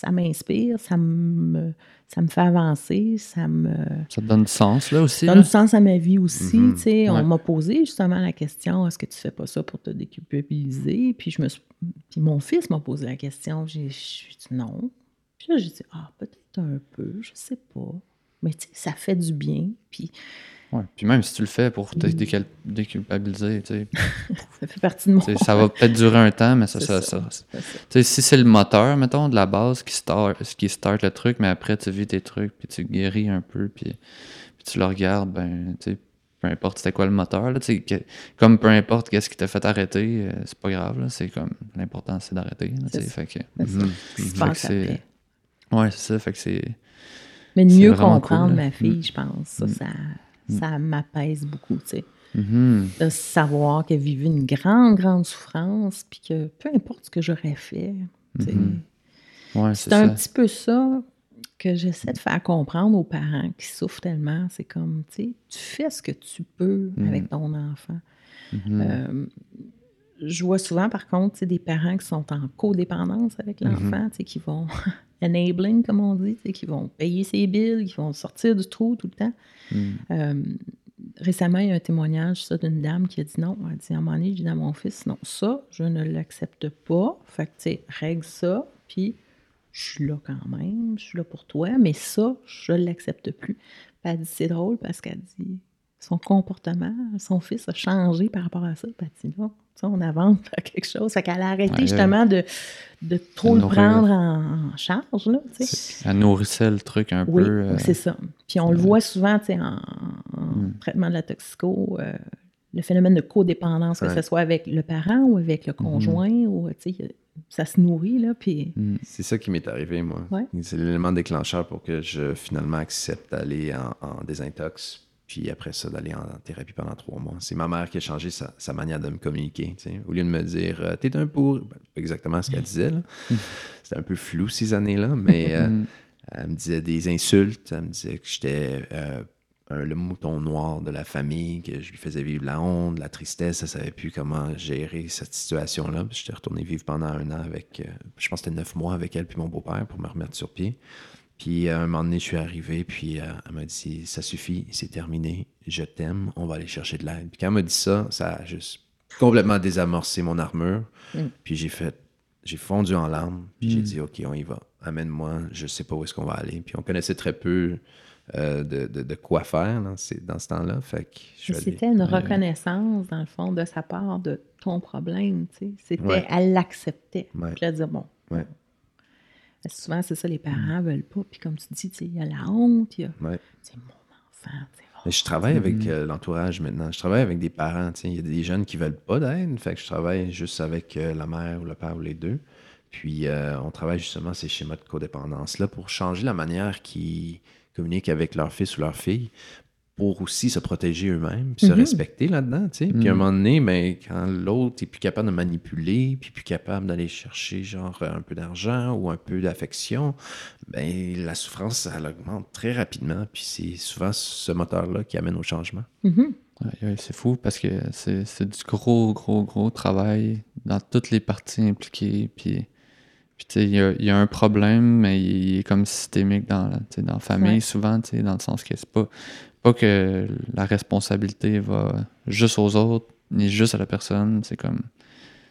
[SPEAKER 3] ça m'inspire, ça me, ça me fait avancer, ça me...
[SPEAKER 1] Ça te donne du sens, là, aussi?
[SPEAKER 3] Ça donne du sens à ma vie aussi, mhm. tu sais. On m'a posé justement la question, est-ce que tu fais pas ça pour te déculpabiliser? Puis, je me Puis mon fils m'a posé la question, j'ai dit non. Puis là, j'ai dit, ah, peut-être un peu, je sais pas. Mais tu sais, ça fait du bien, puis...
[SPEAKER 1] Ouais. Puis même si tu le fais pour te déculpabiliser, tu sais. *laughs*
[SPEAKER 3] ça fait partie de moi.
[SPEAKER 1] Ça va peut-être durer un temps, mais ça, ça, ça, ça si c'est le moteur, mettons, de la base qui start, qui start le truc, mais après tu vis tes trucs, puis tu guéris un peu, puis, puis tu le regardes, ben, tu sais, peu importe c'était quoi le moteur, là, que, comme peu importe qu'est-ce qui t'a fait arrêter, euh, c'est pas grave, c'est comme, l'important c'est d'arrêter, tu sais, fait que...
[SPEAKER 3] c'est...
[SPEAKER 1] Ouais, c'est ça, fait que c'est...
[SPEAKER 3] Mais de mieux comprendre ma fille, mm. je pense, ça, mm. ça Mm. Ça m'apaise beaucoup, tu sais.
[SPEAKER 1] Mm-hmm.
[SPEAKER 3] De savoir qu'elle vivait une grande, grande souffrance, puis que peu importe ce que j'aurais fait,
[SPEAKER 1] mm-hmm.
[SPEAKER 3] c'est un petit peu ça que j'essaie de faire comprendre aux parents qui souffrent tellement. C'est comme, tu sais, tu fais ce que tu peux mm. avec ton enfant.
[SPEAKER 1] Mm-hmm.
[SPEAKER 3] Euh, je vois souvent, par contre, des parents qui sont en codépendance avec l'enfant, qui vont *laughs* enabling, comme on dit, qui vont payer ses billes, qui vont sortir du trou tout le temps.
[SPEAKER 1] Hmm.
[SPEAKER 3] Euh, récemment, il y a un témoignage ça, d'une dame qui a dit non. Elle a dit à un moment donné, je dis à mon fils, non, ça, je ne l'accepte pas. Fait que, tu sais, règle ça, puis je suis là quand même, je suis là pour toi, mais ça, je ne l'accepte plus. Puis elle dit, c'est drôle parce qu'elle dit, son comportement, son fils a changé par rapport à ça. Puis elle dit, non, on avance vers quelque chose. Fait qu'elle a arrêté justement de, de trop le prendre en, charge. Là,
[SPEAKER 1] elle nourrissait le truc un
[SPEAKER 3] oui,
[SPEAKER 1] peu.
[SPEAKER 3] Euh, c'est ça. Puis on le voit souvent en, en hmm. traitement de la toxico, euh, le phénomène de codépendance, que ce soit avec le parent ou avec le hmm. conjoint, ou ça se nourrit. Là, puis...
[SPEAKER 1] Hmm.
[SPEAKER 2] C'est ça qui m'est arrivé, moi. C'est l'élément déclencheur pour que je finalement accepte d'aller en, en désintox puis après ça, d'aller en, thérapie pendant trois mois. C'est ma mère qui a changé sa, manière de me communiquer. Au lieu de me dire euh, T'es un pour. Ben, exactement ce qu'elle disait. *laughs* C'était un peu flou ces années-là, mais euh, mm. elle me disait des insultes. Elle me disait que j'étais euh, le mouton noir de la famille, que je lui faisais vivre la honte, la tristesse. Elle ne savait plus comment gérer cette situation-là. J'étais retourné vivre pendant un an avec, je pense que c'était neuf mois avec elle puis mon beau-père pour me remettre sur pied. Puis à un moment donné, je suis arrivé, puis euh, elle m'a dit Ça suffit, c'est terminé, je t'aime, on va aller chercher de l'aide. Puis quand elle m'a dit ça, ça a juste complètement désamorcé mon armure. Mm. Puis j'ai fait, j'ai fondu en larmes, puis j'ai mm. dit Ok, on y va, amène-moi, je sais pas où est-ce qu'on va aller. Puis on connaissait très peu euh, de, de, quoi faire dans, dans ce temps-là. Fait
[SPEAKER 3] que C'était une reconnaissance, dans le fond, de sa part de ton problème. C'était, elle l'acceptait. Puis elle disait Bon. Souvent, c'est ça, les parents ne veulent pas. Puis comme tu dis, il y a la honte, il y a mon enfant.
[SPEAKER 2] je travaille avec mm. euh, l'entourage maintenant. Je travaille avec des parents. Il y a des jeunes qui ne veulent pas d'aide. Fait que je travaille juste avec euh, la mère ou le père ou les deux. Puis euh, on travaille justement ces schémas de codépendance-là pour changer la manière qu'ils communiquent avec leur fils ou leur fille pour aussi se protéger eux-mêmes, se mhm. respecter là-dedans, tu sais. Puis à un mhm. moment donné, ben, quand l'autre est plus capable de manipuler, puis plus capable d'aller chercher genre un peu d'argent ou un peu d'affection, ben la souffrance, elle augmente très rapidement. Puis c'est souvent ce moteur-là qui amène au changement.
[SPEAKER 3] Mhm.
[SPEAKER 1] c'est fou parce que c'est du gros, gros, gros travail dans toutes les parties impliquées. Puis, puis tu sais, il y, a un problème, mais il est comme systémique dans, dans la famille, souvent, tu sais, dans le sens que c'est pas pas que la responsabilité va juste aux autres, ni juste à la personne. C'est comme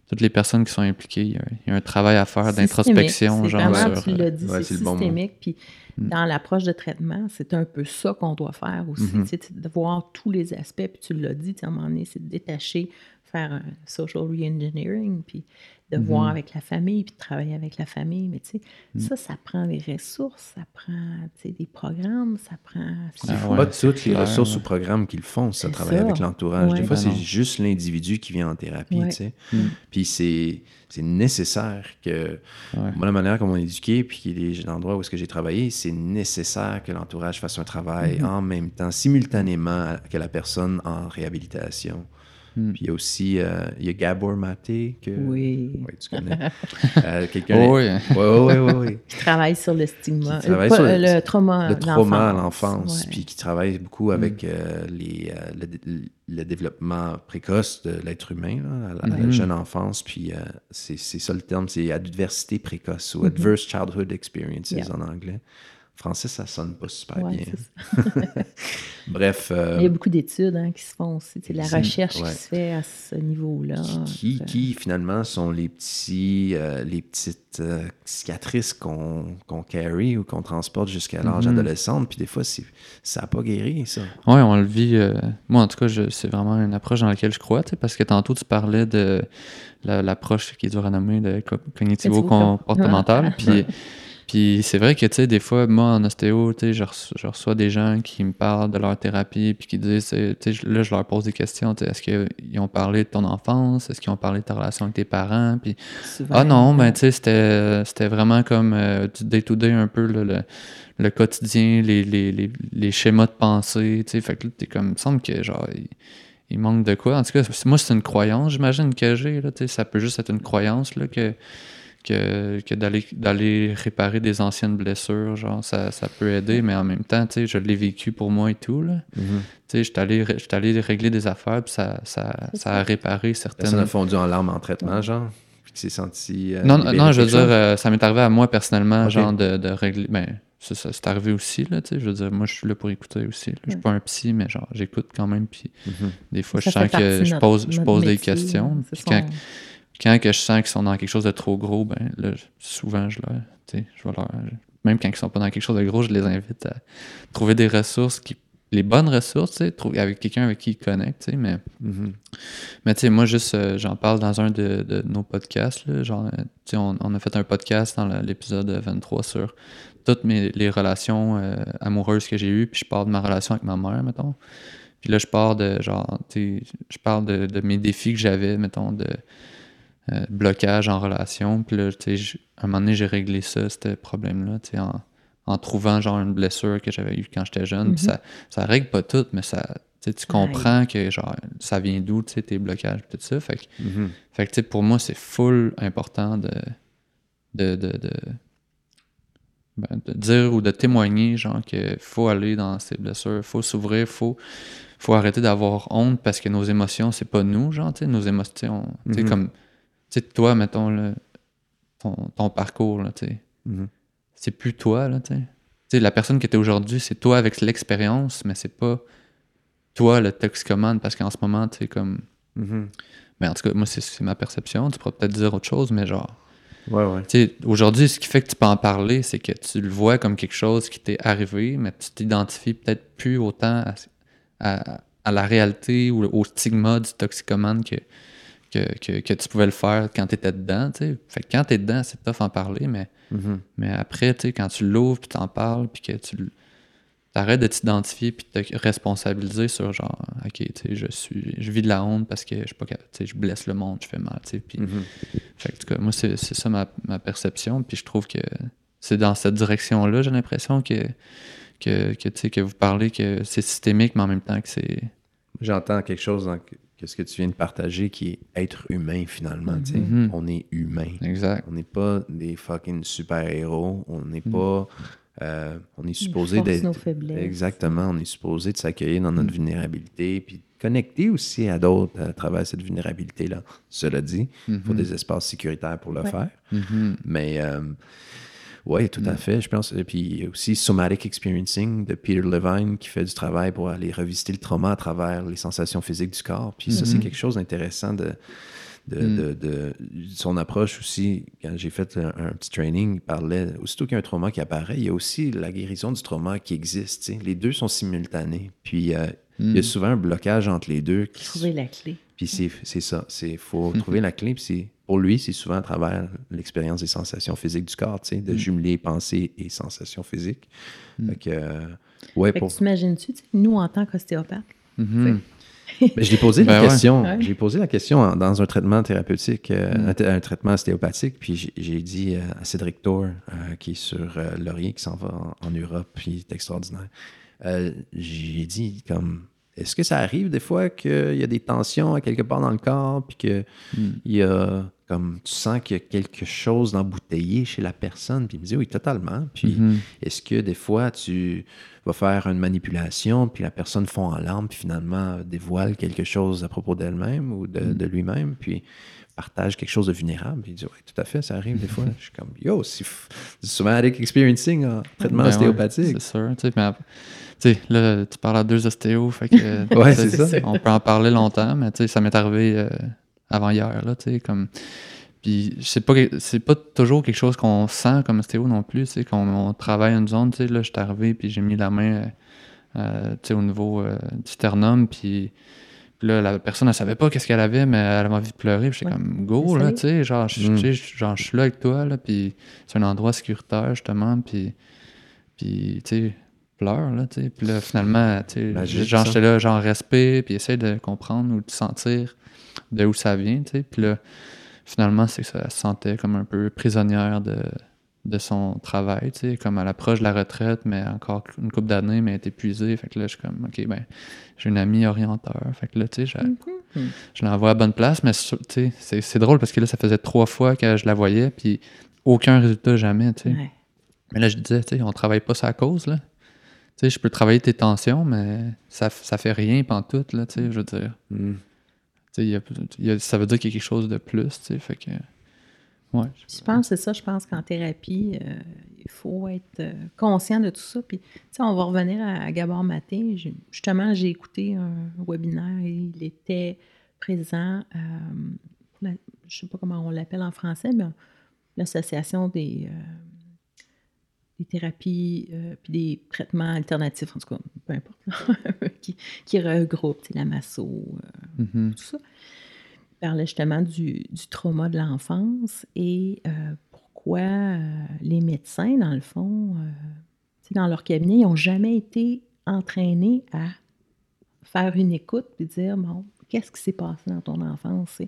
[SPEAKER 1] toutes les personnes qui sont impliquées, il y a, un travay à faire d'introspection.
[SPEAKER 3] Genre vraiment, tu l'as dit, c'est systémique. Puis mm. dans l'approche de traitement, c'est un peu ça qu'on doit faire aussi, mm-hmm. de voir tous les aspects. Puis tu l'as dit, à un moment donné, c'est de détacher faire un social re-engineering, puis de
[SPEAKER 1] Mhm.
[SPEAKER 3] voir avec la famille, puis de travailler avec la famille. Mais tu sais,
[SPEAKER 1] Mhm.
[SPEAKER 3] ça, ça prend des ressources, ça prend tu sais, des programmes, ça prend.
[SPEAKER 1] Ah
[SPEAKER 2] C'est
[SPEAKER 1] ouais,
[SPEAKER 2] pas toutes les
[SPEAKER 1] clair,
[SPEAKER 2] ressources ou programmes qu'ils font, ça,
[SPEAKER 3] ça.
[SPEAKER 2] avec l'entourage. Des fois,
[SPEAKER 1] Ben
[SPEAKER 2] c'est juste l'individu qui vient en thérapie,
[SPEAKER 3] Ouais.
[SPEAKER 2] tu sais.
[SPEAKER 1] Mm.
[SPEAKER 2] Puis c'est c'est nécessaire que...
[SPEAKER 1] Ouais.
[SPEAKER 2] Moi, la manière comme on est éduqué, puis les endroits où est-ce que j'ai travaillé, c'est nécessaire que l'entourage fasse un travail
[SPEAKER 3] Mhm.
[SPEAKER 2] en même temps, simultanément que la personne en réhabilitation.
[SPEAKER 1] Mm.
[SPEAKER 2] Puis il y a aussi, euh, il y a Gabor Maté, que...
[SPEAKER 3] Oui.
[SPEAKER 2] Oui, tu connais. *laughs* Euh, Quelqu'un...
[SPEAKER 1] Oui.
[SPEAKER 2] Oui, oui.
[SPEAKER 3] Qui travaille sur le stigma,
[SPEAKER 2] Qui travaille
[SPEAKER 3] le,
[SPEAKER 2] sur
[SPEAKER 3] pas-
[SPEAKER 2] le-
[SPEAKER 3] le trauma.
[SPEAKER 2] le
[SPEAKER 3] de
[SPEAKER 2] trauma à l'enfance,
[SPEAKER 3] Ouais.
[SPEAKER 2] puis qui travaille beaucoup avec euh, les, euh, le, le développement précoce de l'être humain là, à, la,
[SPEAKER 1] Mhm.
[SPEAKER 2] jeune enfance. Puis euh, c'est c'est ça le terme, c'est adversité précoce ou
[SPEAKER 3] Mhm.
[SPEAKER 2] adverse childhood experiences
[SPEAKER 3] Yeah.
[SPEAKER 2] en anglais. Français, ça sonne pas super
[SPEAKER 3] Ouais,
[SPEAKER 2] bien. *laughs* Bref, euh,
[SPEAKER 3] Il y a beaucoup d'études hein, qui se font aussi. C'est la recherche
[SPEAKER 2] ouais.
[SPEAKER 3] qui se fait à ce niveau-là.
[SPEAKER 2] qui, qui, finalement sont les petits euh, les petites euh, cicatrices qu'on qu'on carry ou qu'on transporte jusqu'à l'âge
[SPEAKER 1] Mhm.
[SPEAKER 2] adolescent? Puis des fois, c'est- ça n'a pas guéri, ça.
[SPEAKER 1] Ouais, on le vit. euh, moi, en tout cas, je- c'est vraiment une approche dans laquelle je crois, parce que tantôt, tu parlais de la- l'approche qui est dure à nommer de co- cognitivo-comportementale. Puis, puis c'est vrai que, tu sais, des fois, moi, en ostéo, tu sais, je, reço- je reçois des gens qui me parlent de leur thérapie, puis qui disent, tu sais, là, je leur pose des questions, tu sais, est-ce qu'ils ont parlé de ton enfance? Est-ce qu'ils ont parlé de ta relation avec tes parents? Puis, ah non, ben tu sais, c'était, vraiment comme euh, du day-to-day un peu le, le, le quotidien, les, les, les, les schémas de pensée, tu sais. Fait que là, t'es comme, il me semble que genre, il, il manque de quoi. En tout cas, moi, c'est une croyance, j'imagine, que j'ai, là, tu sais. Ça peut juste être une croyance, là, que, que, que d'aller, d'aller réparer des anciennes blessures, genre, ça, ça peut aider, mais en même temps, tu sais, je l'ai vécu pour moi et tout, là. Tu sais, j'étais allé, ré- j'étais allé régler des affaires, puis ça, ça, ça a réparé
[SPEAKER 2] Personne
[SPEAKER 1] certaines...
[SPEAKER 2] a fondu en larmes en traitement, genre, puis s'est senti. euh,
[SPEAKER 1] Non, non, je veux dire, euh, ça m'est arrivé à moi personnellement,
[SPEAKER 2] Ok.
[SPEAKER 1] genre de, de régler. Ben, c'est ça, c'est arrivé aussi, là, tu sais. Je veux dire, moi, je suis là pour écouter aussi. là. Je suis
[SPEAKER 3] Ouais.
[SPEAKER 1] pas un psy, mais genre, j'écoute quand même. Puis
[SPEAKER 2] Mhm.
[SPEAKER 1] des fois,
[SPEAKER 3] ça
[SPEAKER 1] je sens que je
[SPEAKER 3] notre-
[SPEAKER 1] pose, je pose des questions. Puis
[SPEAKER 3] c'est
[SPEAKER 1] quand,
[SPEAKER 3] son-
[SPEAKER 1] quand que je sens qu'ils sont dans quelque chose de trop gros, ben là, souvent, je leur. Je vais leur. Même quand ils sont pas dans quelque chose de gros, je les invite à trouver des ressources qui. Les bonnes ressources, tu sais, trouver- avec quelqu'un avec qui ils connectent, mais.
[SPEAKER 2] Mhm.
[SPEAKER 1] Mais tu sais, moi, juste, euh, j'en parle dans un de, de nos podcasts. Là, genre, euh, tu sais, on, on a fait un podcast dans l'épisode 23 sur toutes mes, les relations euh, amoureuses que j'ai eues. Puis je parle de ma relation avec ma mère, mettons. Puis là, je parle de, genre, tu sais, je parle de, de mes défis que j'avais, mettons, de euh, blocage en relation. Puis là, tu sais, à un moment donné, j'ai réglé ça, ce problème-là, tu sais, en, en trouvant, genre, une blessure que j'avais eue quand j'étais jeune. Puis
[SPEAKER 3] Mhm.
[SPEAKER 1] ça, ça règle pas tout, mais ça, tu sais, tu comprends que, genre, ça vient d'où, tu sais, tes blocages, tout ça. Fait que,
[SPEAKER 2] Mhm.
[SPEAKER 1] fait que, tu sais, pour moi, c'est full important de, de, de, de, ben, de dire ou de témoigner, genre, qu'il faut aller dans ces blessures, faut s'ouvrir, faut, faut arrêter d'avoir honte parce que nos émotions, c'est pas nous, genre, tu sais, nos émotions, tu sais,
[SPEAKER 2] Mhm.
[SPEAKER 1] comme, sais, toi, mettons, là, ton, ton parcours, là, tu sais,
[SPEAKER 2] Mhm.
[SPEAKER 1] c'est plus toi, là, tu sais. Tu sais, la personne que tu es aujourd'hui, c'est toi avec l'expérience, mais c'est pas toi le toxicomane parce qu'en ce moment, tu sais, comme.
[SPEAKER 2] Mhm.
[SPEAKER 1] Mais en tout cas, moi, c'est- ma perception. Tu pourras peut-être dire autre chose, mais genre.
[SPEAKER 2] Ouais, ouais.
[SPEAKER 1] Aujourd'hui, ce qui fait que tu peux en parler, c'est que tu le vois comme quelque chose qui t'est arrivé, mais tu t'identifies peut-être plus autant à, à- à la réalité ou au stigma du toxicomane que, que, que, que tu pouvais le faire quand tu étais dedans. tu sais. Fait que quand tu es dedans, c'est tough en parler, mais,
[SPEAKER 2] Mhm.
[SPEAKER 1] mais après, tu quand tu l'ouvres, puis t'en parles, puis que tu t'arrêtes de t'identifier, puis de te responsabiliser sur genre, ok, tu je suis, je vis de la honte parce que je pas tu je blesse le monde, je fais mal, tu
[SPEAKER 2] Mhm.
[SPEAKER 1] fait que, en tout cas, moi, c'est ça ma, ma perception. Puis je trouve que c'est dans cette direction-là, j'ai l'impression que, que, que, tu que vous parlez que c'est systémique, mais en même temps que c'est.
[SPEAKER 2] J'entends quelque chose dans que que ce que tu viens de partager qui est être humain finalement.
[SPEAKER 1] Mhm.
[SPEAKER 2] On est humain.
[SPEAKER 1] Exact.
[SPEAKER 2] On n'est pas des fucking super-héros. On n'est
[SPEAKER 1] Mhm.
[SPEAKER 2] pas. euh, on est supposé d'être.
[SPEAKER 3] nos faiblesses.
[SPEAKER 2] Exactement. On est supposé de s'accueillir dans notre vulnérabilité puis de connecter aussi à d'autres à travers cette vulnérabilité-là. Cela dit, il faut
[SPEAKER 1] Mhm.
[SPEAKER 2] des espaces sécuritaires pour le
[SPEAKER 3] Ouais.
[SPEAKER 2] faire.
[SPEAKER 1] Mhm.
[SPEAKER 2] Mais euh, oui, tout à fait. Je pense. Et puis il y a aussi Somatic Experiencing de Peter Levine qui fait du travail pour aller revisiter le trauma à travers les sensations physiques du corps. Puis ça, c'est
[SPEAKER 1] Mhm.
[SPEAKER 2] quelque chose d'intéressant de, de,
[SPEAKER 1] Mm.
[SPEAKER 2] de- de- son approche aussi. Quand j'ai fait un, un petit training, il parlait aussitôt qu'il y a un trauma qui apparaît, il y a aussi la guérison du trauma qui existe. Les deux sont simultanés. Puis euh, il y a
[SPEAKER 1] Mhm.
[SPEAKER 2] souvent un blocage entre les deux. qui-
[SPEAKER 3] Trouver la clé.
[SPEAKER 2] Puis c'est c'est ça. Il faut trouver la clé. Puis c'est- pour lui, c'est souvent à travers l'expérience des sensations physiques du corps, tu sais, de jumeler pensée et sensations physiques. Fait que, euh, ouais,
[SPEAKER 3] Fait que
[SPEAKER 2] pour...
[SPEAKER 3] t'imagines-tu, nous, en tant qu'ostéopathe,
[SPEAKER 1] Mhm.
[SPEAKER 2] Mais *laughs* je l'ai posé la
[SPEAKER 1] Ben ouais.
[SPEAKER 2] question.
[SPEAKER 3] Ouais.
[SPEAKER 2] J'ai posé la question en- dans un traitement thérapeutique, euh,
[SPEAKER 1] Mm.
[SPEAKER 2] un, traitement ostéopathique. Puis j'ai- j'ai dit euh, à Cédric Thor, euh, qui est sur euh, Laurier, qui s'en va en, en Europe, puis il est extraordinaire. euh, j'ai dit comme. Est-ce que ça arrive des fois qu'il y a des tensions à quelque part dans le corps, puis que
[SPEAKER 1] Mm.
[SPEAKER 2] il y a comme tu sens qu'il y a quelque chose d'embouteillé chez la personne, puis il me dit oui, totalement. Puis
[SPEAKER 1] Mhm.
[SPEAKER 2] est-ce que des fois tu vas faire une manipulation, puis la personne fond en larmes, puis finalement euh, dévoile quelque chose à propos d'elle-même ou de, de lui-même, puis partage quelque chose de vulnérable? Puis il dit oui, tout à fait, ça arrive des fois. *laughs* Je suis comme yo, c'est somatic experiencing en traitement
[SPEAKER 1] Ben ouais,
[SPEAKER 2] ostéopathique.
[SPEAKER 1] c'est sûr. tu sais, mais ap- tu sais, là, tu parles à deux ostéos, fait que, *laughs*
[SPEAKER 2] Ouais, ça.
[SPEAKER 1] On peut en parler longtemps, mais tu sais, ça m'est arrivé euh, avant hier, là, tu sais, comme... Puis c'est pas, c'est pas toujours quelque chose qu'on sent comme ostéo non plus, tu sais, qu'on on travaille une zone, tu sais, là, je suis arrivé, puis j'ai mis la main, euh, euh, tu sais, au niveau euh, du sternum, puis... puis là, la personne, elle savait pas qu'est-ce qu'elle avait, mais elle avait envie de pleurer. Puis j'étais
[SPEAKER 3] Ouais.
[SPEAKER 1] comme, go, là, tu sais, genre, je-
[SPEAKER 2] Mm.
[SPEAKER 1] tu sais, genre, je suis là avec toi, là, puis c'est un endroit sécuritaire, justement, puis, puis tu sais, pleure, là, tu sais. Puis là, finalement, tu sais, genre, j'étais là, genre, respect, puis essaye de comprendre ou de sentir de où ça vient, tu sais. Puis là, finalement, c'est que ça se sentait comme un peu prisonnière de, de son travail, tu sais, comme à l'approche de la retraite, mais encore une couple d'années, mais elle est épuisée. Fait que là, je suis comme, OK, ben, j'ai une amie orienteur. Fait que là, tu sais, je,
[SPEAKER 3] Mhm.
[SPEAKER 1] je l'envoie à bonne place, mais tu sais, c'est c'est drôle parce que là, ça faisait trois fois que je la voyais, puis aucun résultat jamais, tu sais.
[SPEAKER 3] Ouais.
[SPEAKER 1] Mais là, je disais, tu sais, on travaille pas sa cause, là. Tu sais, je peux travailler tes tensions, mais ça, ça fait rien pantoute, là, tu sais, je veux dire.
[SPEAKER 2] Mm.
[SPEAKER 1] Ça veut dire quelque chose de plus, fait
[SPEAKER 3] Je pense que c'est ça, je pense qu'en thérapie, euh, il faut être euh, conscient de tout ça. Puis, on va revenir à, à Gabor Justement, j'ai écouté un webinaire et il était présent, euh, je ne sais pas comment on l'appelle en français, mais l'association des, des thérapies euh, puis des traitements alternatifs, en tout cas, peu importe, là, *laughs* qui, qui regroupe tu sais, la masso, euh,
[SPEAKER 1] Mhm.
[SPEAKER 3] tout ça. Il parlait justement du, du trauma de l'enfance et euh, pourquoi les médecins, dans le fond, dans leur cabinet, ils n'ont jamais été entraînés à faire une écoute et dire, bon, qu'est-ce qui s'est passé dans ton enfance?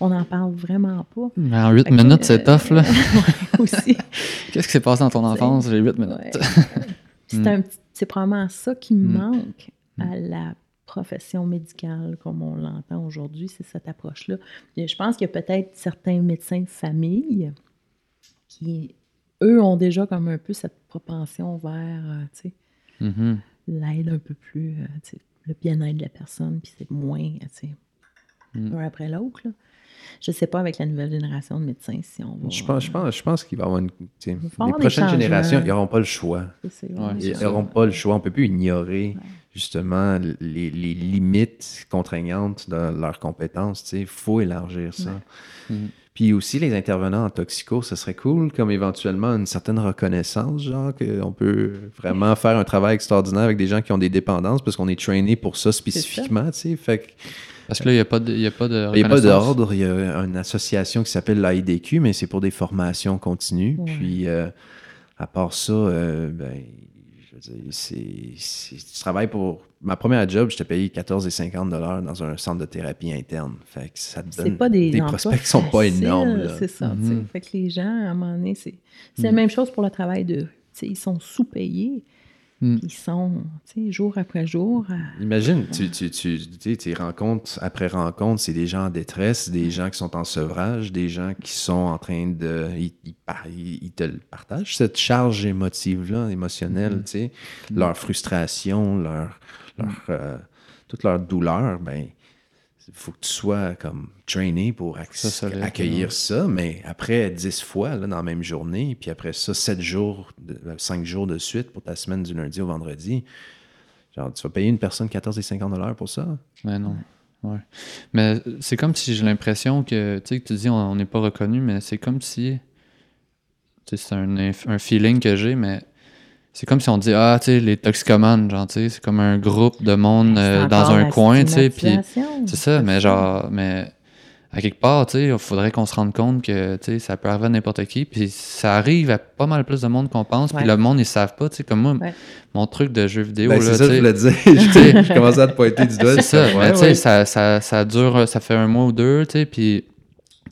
[SPEAKER 3] On n'en parle vraiment pas.
[SPEAKER 1] Mais en huit minutes, c'est
[SPEAKER 3] euh,
[SPEAKER 1] tough, là. *laughs*
[SPEAKER 3] aussi. *laughs*
[SPEAKER 1] Qu'est-ce qui s'est passé dans ton enfance? J'ai huit minutes.
[SPEAKER 3] Ouais. C'est *laughs* un petit- c'est probablement ça qui
[SPEAKER 1] Mm.
[SPEAKER 3] manque à la profession médicale comme on l'entend aujourd'hui, c'est cette approche-là. Je pense qu'il y a peut-être certains médecins de famille qui, eux, ont déjà comme un peu cette propension vers euh, tu sais,
[SPEAKER 1] Mhm.
[SPEAKER 3] l'aide un peu plus, euh, tu sais, le bien-être de la personne, puis c'est moins, tu sais,
[SPEAKER 1] Mm.
[SPEAKER 3] un après l'autre. là. Je ne sais pas avec la nouvelle génération de médecins si on va...
[SPEAKER 2] Je pense, je pense, je pense qu'il va y avoir une. Les prochaines générations, ils n'auront pas le choix.
[SPEAKER 1] Ouais,
[SPEAKER 2] Ils n'auront pas le choix. On ne peut plus ignorer justement les, les limites contraignantes de leurs compétences. Il faut élargir ça.
[SPEAKER 1] Mhm.
[SPEAKER 2] Puis aussi, les intervenants en toxico, ce serait cool, comme éventuellement une certaine reconnaissance, genre qu'on peut vraiment faire un travail extraordinaire avec des gens qui ont des dépendances parce qu'on est traîné pour ça spécifiquement. tu sais. Fait que
[SPEAKER 1] Parce que là, il n'y a pas de, il y a pas de
[SPEAKER 2] il n'y a pas d'ordre, il y a une association qui s'appelle l'AIDQ, mais c'est pour des formations continues.
[SPEAKER 3] Ouais.
[SPEAKER 2] Puis, euh, à part ça, euh, ben, je tu travailles pour. Ma première job, j'étais payé 14,50 dans un centre de thérapie interne. Fait que ça te donne
[SPEAKER 3] pas des,
[SPEAKER 2] prospects qui sont pas énormes.
[SPEAKER 3] C'est ça.
[SPEAKER 1] Mhm.
[SPEAKER 3] Fait que les gens, à un moment donné, c'est la
[SPEAKER 1] Mhm.
[SPEAKER 3] même chose pour le travail de. Ils sont sous-payés.
[SPEAKER 1] Mhm.
[SPEAKER 3] Ils sont, tu sais, jour après jour. à-
[SPEAKER 2] Imagine, tu, tu, tu, tu sais, tes rencontres après rencontres, c'est des gens en détresse, des gens qui sont en sevrage, des gens qui sont en train de. Ils, ils te le partagent, cette charge émotive-là, émotionnelle,
[SPEAKER 1] Mhm.
[SPEAKER 2] tu sais, leur frustration, leur, leur, euh, toute leur douleur, ben. Il faut que tu sois comme trainé pour
[SPEAKER 1] Ça, ça
[SPEAKER 2] accueillir ça, mais après 10 fois là, dans la même journée, puis après ça, 7 jours, 5 jours de suite pour ta semaine du lundi au vendredi, Genre, tu vas payer une personne 14,50 pour ça?
[SPEAKER 1] Mais non. Ouais. Mais c'est comme si j'ai l'impression que, tu sais, que tu dis on n'est pas reconnu, mais c'est comme si, tu sais, c'est un, un feeling que j'ai, mais c'est comme si on dit ah tu sais les toxicomanes genre tu sais c'est comme un groupe de monde euh, dans un coin tu sais puis c'est ça mais genre mais à quelque part tu sais il faudrait qu'on se rende compte que tu sais ça peut arriver à n'importe qui puis ça arrive à pas mal plus de monde qu'on pense puis le monde ils savent pas tu sais comme moi
[SPEAKER 3] Ouais.
[SPEAKER 1] mon truc de jeu vidéo
[SPEAKER 2] Ben,
[SPEAKER 1] là
[SPEAKER 2] c'est ça que je voulais dire. je, *laughs* je commençais à te pointer du doigt.
[SPEAKER 1] c'est ça,
[SPEAKER 2] Ouais,
[SPEAKER 1] mais tu sais,
[SPEAKER 2] ouais.
[SPEAKER 1] ça, ça, ça dure, ça fait un mois ou deux, tu sais, puis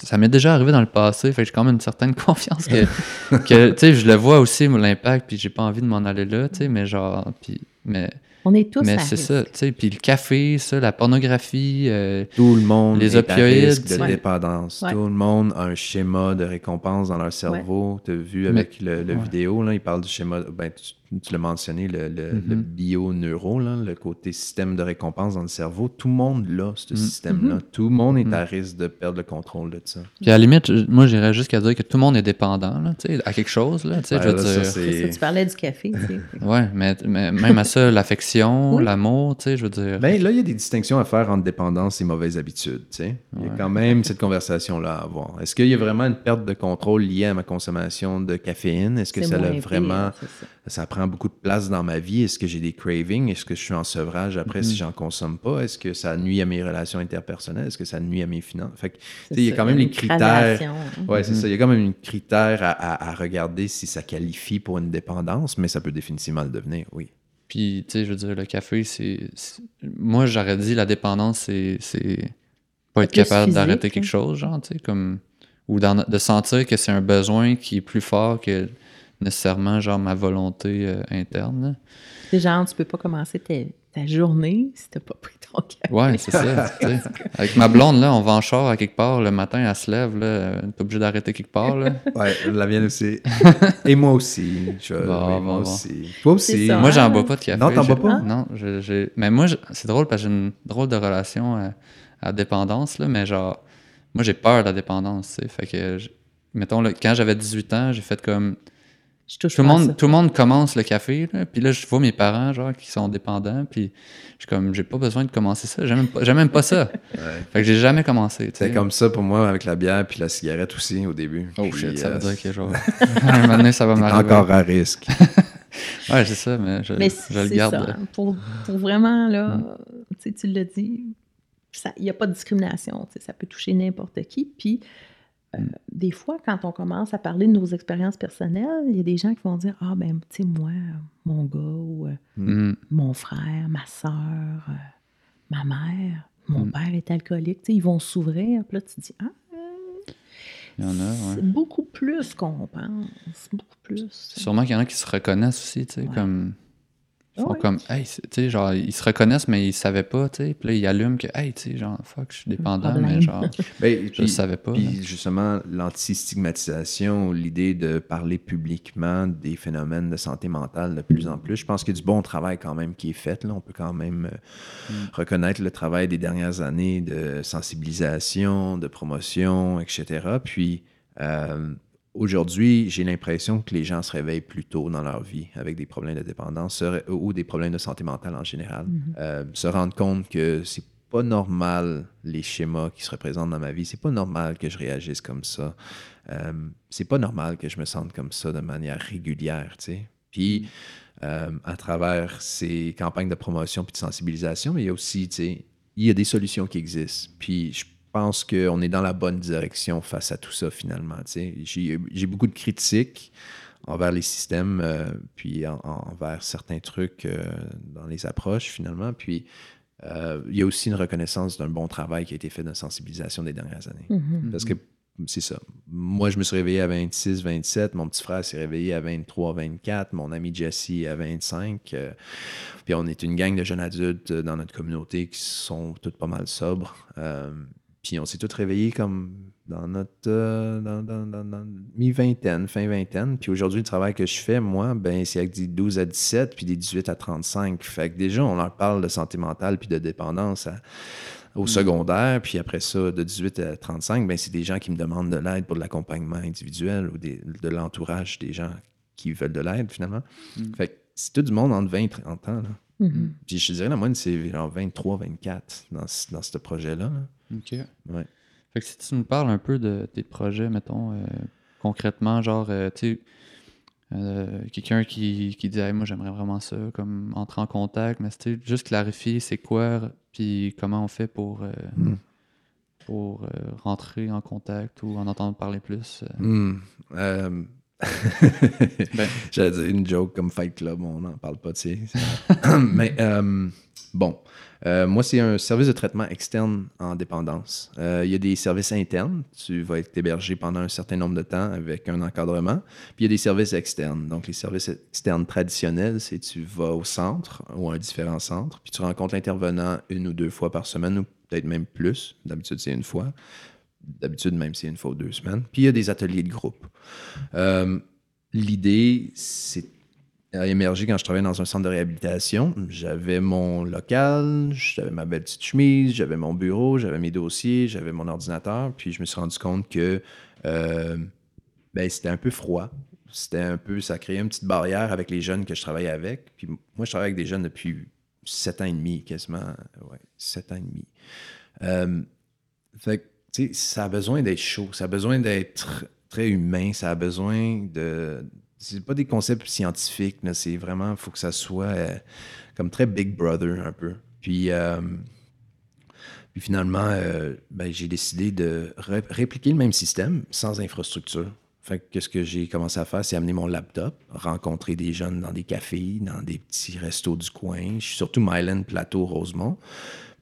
[SPEAKER 1] ça m'est déjà arrivé dans le passé, fait que j'ai quand même une certaine *laughs* confiance que, *laughs* que tu sais, je le vois aussi, l'impact, puis j'ai pas envie de m'en aller là, tu sais, mais genre, puis, mais,
[SPEAKER 3] On est tous
[SPEAKER 1] mais c'est ça, tu sais, puis le café, ça, la pornographie, euh,
[SPEAKER 2] Tout le monde
[SPEAKER 1] Les opioïdes,
[SPEAKER 2] risque de
[SPEAKER 3] Ouais.
[SPEAKER 2] dépendance.
[SPEAKER 3] Ouais.
[SPEAKER 2] Tout le monde a un schéma de récompense dans leur cerveau. Tu as vu avec le, le
[SPEAKER 1] ouais.
[SPEAKER 2] vidéo, là, il parle du schéma, ben, tu, tu l'as mentionné, le, le, le
[SPEAKER 1] Mhm.
[SPEAKER 2] bio-neuro, là, le côté système de récompense dans le cerveau. Tout le monde l'a, ce
[SPEAKER 1] Mhm.
[SPEAKER 2] système-là. Tout le monde est à risque de perdre le contrôle de ça.
[SPEAKER 1] puis à la limite, moi, j'irais jusqu'à dire que tout le monde est dépendant, là, tu sais, à quelque chose, là, tu sais,
[SPEAKER 2] Ouais,
[SPEAKER 1] je veux
[SPEAKER 2] là,
[SPEAKER 1] dire.
[SPEAKER 3] Ça, tu parlais du café. *laughs*
[SPEAKER 1] Ouais, mais, mais même à ça, l'affection, *laughs*
[SPEAKER 3] Oui.
[SPEAKER 1] l'amour, tu sais, je veux dire.
[SPEAKER 2] Ben, là, il y a des distinctions à faire entre dépendance et mauvaises habitudes. tu sais. Il y a
[SPEAKER 1] Ouais.
[SPEAKER 2] quand même cette conversation-là à avoir. Est-ce qu'il y a vraiment une perte de contrôle liée à ma consommation de caféine? Est-ce que
[SPEAKER 3] C'est
[SPEAKER 2] ça
[SPEAKER 3] moins
[SPEAKER 2] a
[SPEAKER 3] pire,
[SPEAKER 2] vraiment
[SPEAKER 3] ça.
[SPEAKER 2] prend beaucoup de place dans ma vie. Est-ce que j'ai des cravings? Est-ce que je suis en sevrage après
[SPEAKER 3] Mm-hmm.
[SPEAKER 2] si j'en consomme pas? Est-ce que ça nuit à mes relations interpersonnelles? Est-ce que ça nuit à mes finances? Fait que, tu
[SPEAKER 3] C'est
[SPEAKER 2] sais, il y a quand même
[SPEAKER 3] une
[SPEAKER 2] les critères.
[SPEAKER 3] hein.
[SPEAKER 2] Ouais, c'est
[SPEAKER 1] Mhm.
[SPEAKER 2] ça. Il y a quand même une critère à, à- à regarder si ça qualifie pour une dépendance, mais ça peut définitivement le devenir, oui.
[SPEAKER 1] Puis, tu sais, je veux dire, le café, c'est. c'est- Moi, j'aurais dit la dépendance, c'est. c'est pas être capable
[SPEAKER 3] physique,
[SPEAKER 1] d'arrêter
[SPEAKER 3] hein.
[SPEAKER 1] quelque chose, genre, tu sais, comme. Ou d'en- de sentir que c'est un besoin qui est plus fort que nécessairement, genre, ma volonté euh, interne.
[SPEAKER 3] C'est genre, tu peux pas commencer ta, ta journée si t'as pas pris ton café.
[SPEAKER 1] Ouais, c'est ça. *laughs* Avec ma blonde, là, on va en char à quelque part le matin, elle se lève, là. T'es obligé d'arrêter quelque part, là. *laughs*
[SPEAKER 2] Ouais, la mienne aussi. Et moi aussi. Je,
[SPEAKER 1] Bon,
[SPEAKER 2] oui,
[SPEAKER 1] bon,
[SPEAKER 2] moi
[SPEAKER 1] bon.
[SPEAKER 2] aussi. Toi aussi.
[SPEAKER 3] Ça.
[SPEAKER 1] Moi, j'en
[SPEAKER 3] Ah.
[SPEAKER 1] bois pas de café.
[SPEAKER 2] Non, t'en bois pas?
[SPEAKER 1] Non, je- j'ai- mais moi, je- c'est drôle parce que j'ai une drôle de relation à, à la dépendance, là, mais genre, moi, j'ai peur de la dépendance, tu sais. Fait que, je- mettons, là, quand j'avais 18 ans, j'ai fait comme.
[SPEAKER 3] Je touche
[SPEAKER 1] Tout le, monde,
[SPEAKER 3] ça.
[SPEAKER 1] tout le monde commence le café, là, puis là, je vois mes parents, genre, qui sont dépendants, puis je suis comme, j'ai pas besoin de commencer ça, j'aime même pas, j'aime même pas ça. *laughs*
[SPEAKER 2] Ouais.
[SPEAKER 1] Fait que j'ai jamais commencé.
[SPEAKER 2] C'est comme ça pour moi avec la bière puis la cigarette aussi au début.
[SPEAKER 1] Oh
[SPEAKER 2] Puis,
[SPEAKER 1] shit, ça
[SPEAKER 2] euh,
[SPEAKER 1] veut dire que genre. *laughs* *laughs* un moment donné, ça va m'arriver.
[SPEAKER 2] encore à risque.
[SPEAKER 1] Ouais, c'est ça, mais je,
[SPEAKER 3] Mais
[SPEAKER 1] je le garde.
[SPEAKER 3] ça. Pour, pour vraiment, là, tu sais, tu l'as dit, il n'y a pas de discrimination. tu sais, Ça peut toucher n'importe qui. Puis, euh, des fois, quand on commence à parler de nos expériences personnelles, il y a des gens qui vont dire Ah, ben, tu sais, moi, mon gars ou euh,
[SPEAKER 1] Mhm.
[SPEAKER 3] mon frère, ma soeur, euh, ma mère, mon
[SPEAKER 1] Mm.
[SPEAKER 3] père est alcoolique. Tu sais, ils vont s'ouvrir. Puis là, tu dis Ah,
[SPEAKER 1] Il y en a, ouais.
[SPEAKER 3] beaucoup plus qu'on pense. Beaucoup plus.
[SPEAKER 1] Sûrement qu'il y en a qui se reconnaissent aussi, tu sais,
[SPEAKER 3] Ouais.
[SPEAKER 1] comme. Ils
[SPEAKER 3] Ouais.
[SPEAKER 1] comme, hey, tu sais, genre, ils se reconnaissent, mais ils savaient pas, tu sais. Puis là, ils allument que, hey, tu sais, genre, fuck, je suis dépendant,
[SPEAKER 3] Problème.
[SPEAKER 1] mais genre, *laughs*
[SPEAKER 2] Ben,
[SPEAKER 1] je
[SPEAKER 2] puis-
[SPEAKER 1] savais pas. là.
[SPEAKER 2] Puis justement, l'anti-stigmatisation, l'idée de parler publiquement des phénomènes de santé mentale de plus en plus, je pense qu'il y a du bon travail quand même qui est fait. Là. On peut quand même euh,
[SPEAKER 1] Mm.
[SPEAKER 2] reconnaître le travail des dernières années de sensibilisation, de promotion, etc. Puis euh, aujourd'hui, j'ai l'impression que les gens se réveillent plus tôt dans leur vie avec des problèmes de dépendance ou des problèmes de santé mentale en général.
[SPEAKER 3] Mhm.
[SPEAKER 2] Euh, se rendre compte que c'est pas normal les schémas qui se représentent dans ma vie. C'est pas normal que je réagisse comme ça. Euh, c'est pas normal que je me sente comme ça de manière régulière, tu sais. Puis, euh, à travers ces campagnes de promotion puis de sensibilisation, mais il y a aussi, tu sais, il y a des solutions qui existent. Puis, je pense qu'on est dans la bonne direction face à tout ça, finalement, tu sais. J'ai beaucoup de critiques envers les systèmes, euh, puis en- envers certains trucs euh, dans les approches, finalement. Puis, euh, il y a aussi une reconnaissance d'un bon travail qui a été fait de sensibilisation des dernières années.
[SPEAKER 3] Mhm.
[SPEAKER 2] Parce que c'est ça. Moi, je me suis réveillé à 26, 27. Mon petit frère s'est réveillé à 23, 24. Mon ami Jesse à 25. euh, puis on est une gang de jeunes adultes dans notre communauté qui sont toutes pas mal sobres. Euh, puis on s'est tous réveillés comme dans notre euh, dans, dans- dans- dans mi-vingtaine, fin vingtaine. Puis aujourd'hui, le travail que je fais, moi, ben, c'est avec des 12 à 17 puis des 18 à 35. Fait que déjà, on leur parle de santé mentale puis de dépendance à- au secondaire. Puis après ça, de 18 à 35, ben, c'est des gens qui me demandent de l'aide pour de l'accompagnement individuel ou des- de l'entourage des gens qui veulent de l'aide, finalement.
[SPEAKER 1] Mm.
[SPEAKER 2] Fait que c'est tout du monde entre 20 et 30 ans. Là.
[SPEAKER 3] Mhm.
[SPEAKER 2] Puis je te dirais, la moyenne, c'est genre 23, 24 dans, ce- dans ce projet-là. là.
[SPEAKER 1] Ok.
[SPEAKER 2] Ouais.
[SPEAKER 1] Fait que si tu nous parles un peu de tes projets, mettons, euh, concrètement, genre, euh, tu sais, euh, quelqu'un qui, qui dit moi j'aimerais vraiment ça, comme entrer en contact, mais c'était juste clarifier c'est quoi, puis comment on fait pour, euh,
[SPEAKER 2] Hmm.
[SPEAKER 1] pour euh, rentrer en contact ou en entendre parler plus. euh. *laughs* Ben.
[SPEAKER 2] J'allais dire une joke comme Fight Club, on n'en parle pas, tu sais. *laughs* Mais euh, bon, Euh, moi, c'est un service de traitement externe en dépendance. Euh, Il y a des services internes. Tu vas être hébergé pendant un certain nombre de temps avec un encadrement. Puis il y a des services externes. Donc, les services externes traditionnels, c'est tu vas au centre ou à un différent centre, puis tu rencontres l'intervenant une ou deux fois par semaine ou peut-être même plus. D'habitude, c'est une fois. D'habitude, même c'est une fois ou deux semaines. Puis il y a des ateliers de groupe. Euh, L'idée, c'est a émergé quand je travaillais dans un centre de réhabilitation. J'avais mon local, j'avais ma belle petite chemise, j'avais mon bureau, j'avais mes dossiers, j'avais mon ordinateur. Puis je me suis rendu compte que euh, ben, c'était un peu froid. C'était un peu, ça créait une petite barrière avec les jeunes que je travaillais avec. Puis moi, je travaille avec des jeunes depuis sept ans et demi, quasiment. Ouais, sept ans et demi. Euh, fait sais, ça a besoin d'être chaud, ça a besoin d'être très humain, ça a besoin de. C'est pas des concepts scientifiques, là, c'est vraiment, faut que ça soit euh, comme très Big Brother un peu. Puis, euh, puis finalement, euh, ben, j'ai décidé de ré- répliquer le même système sans infrastructure. Fait que qu'est-ce que j'ai commencé à faire, c'est amener mon laptop, rencontrer des jeunes dans des cafés, dans des petits restos du coin. Je suis surtout Myland, Plateau, Rosemont.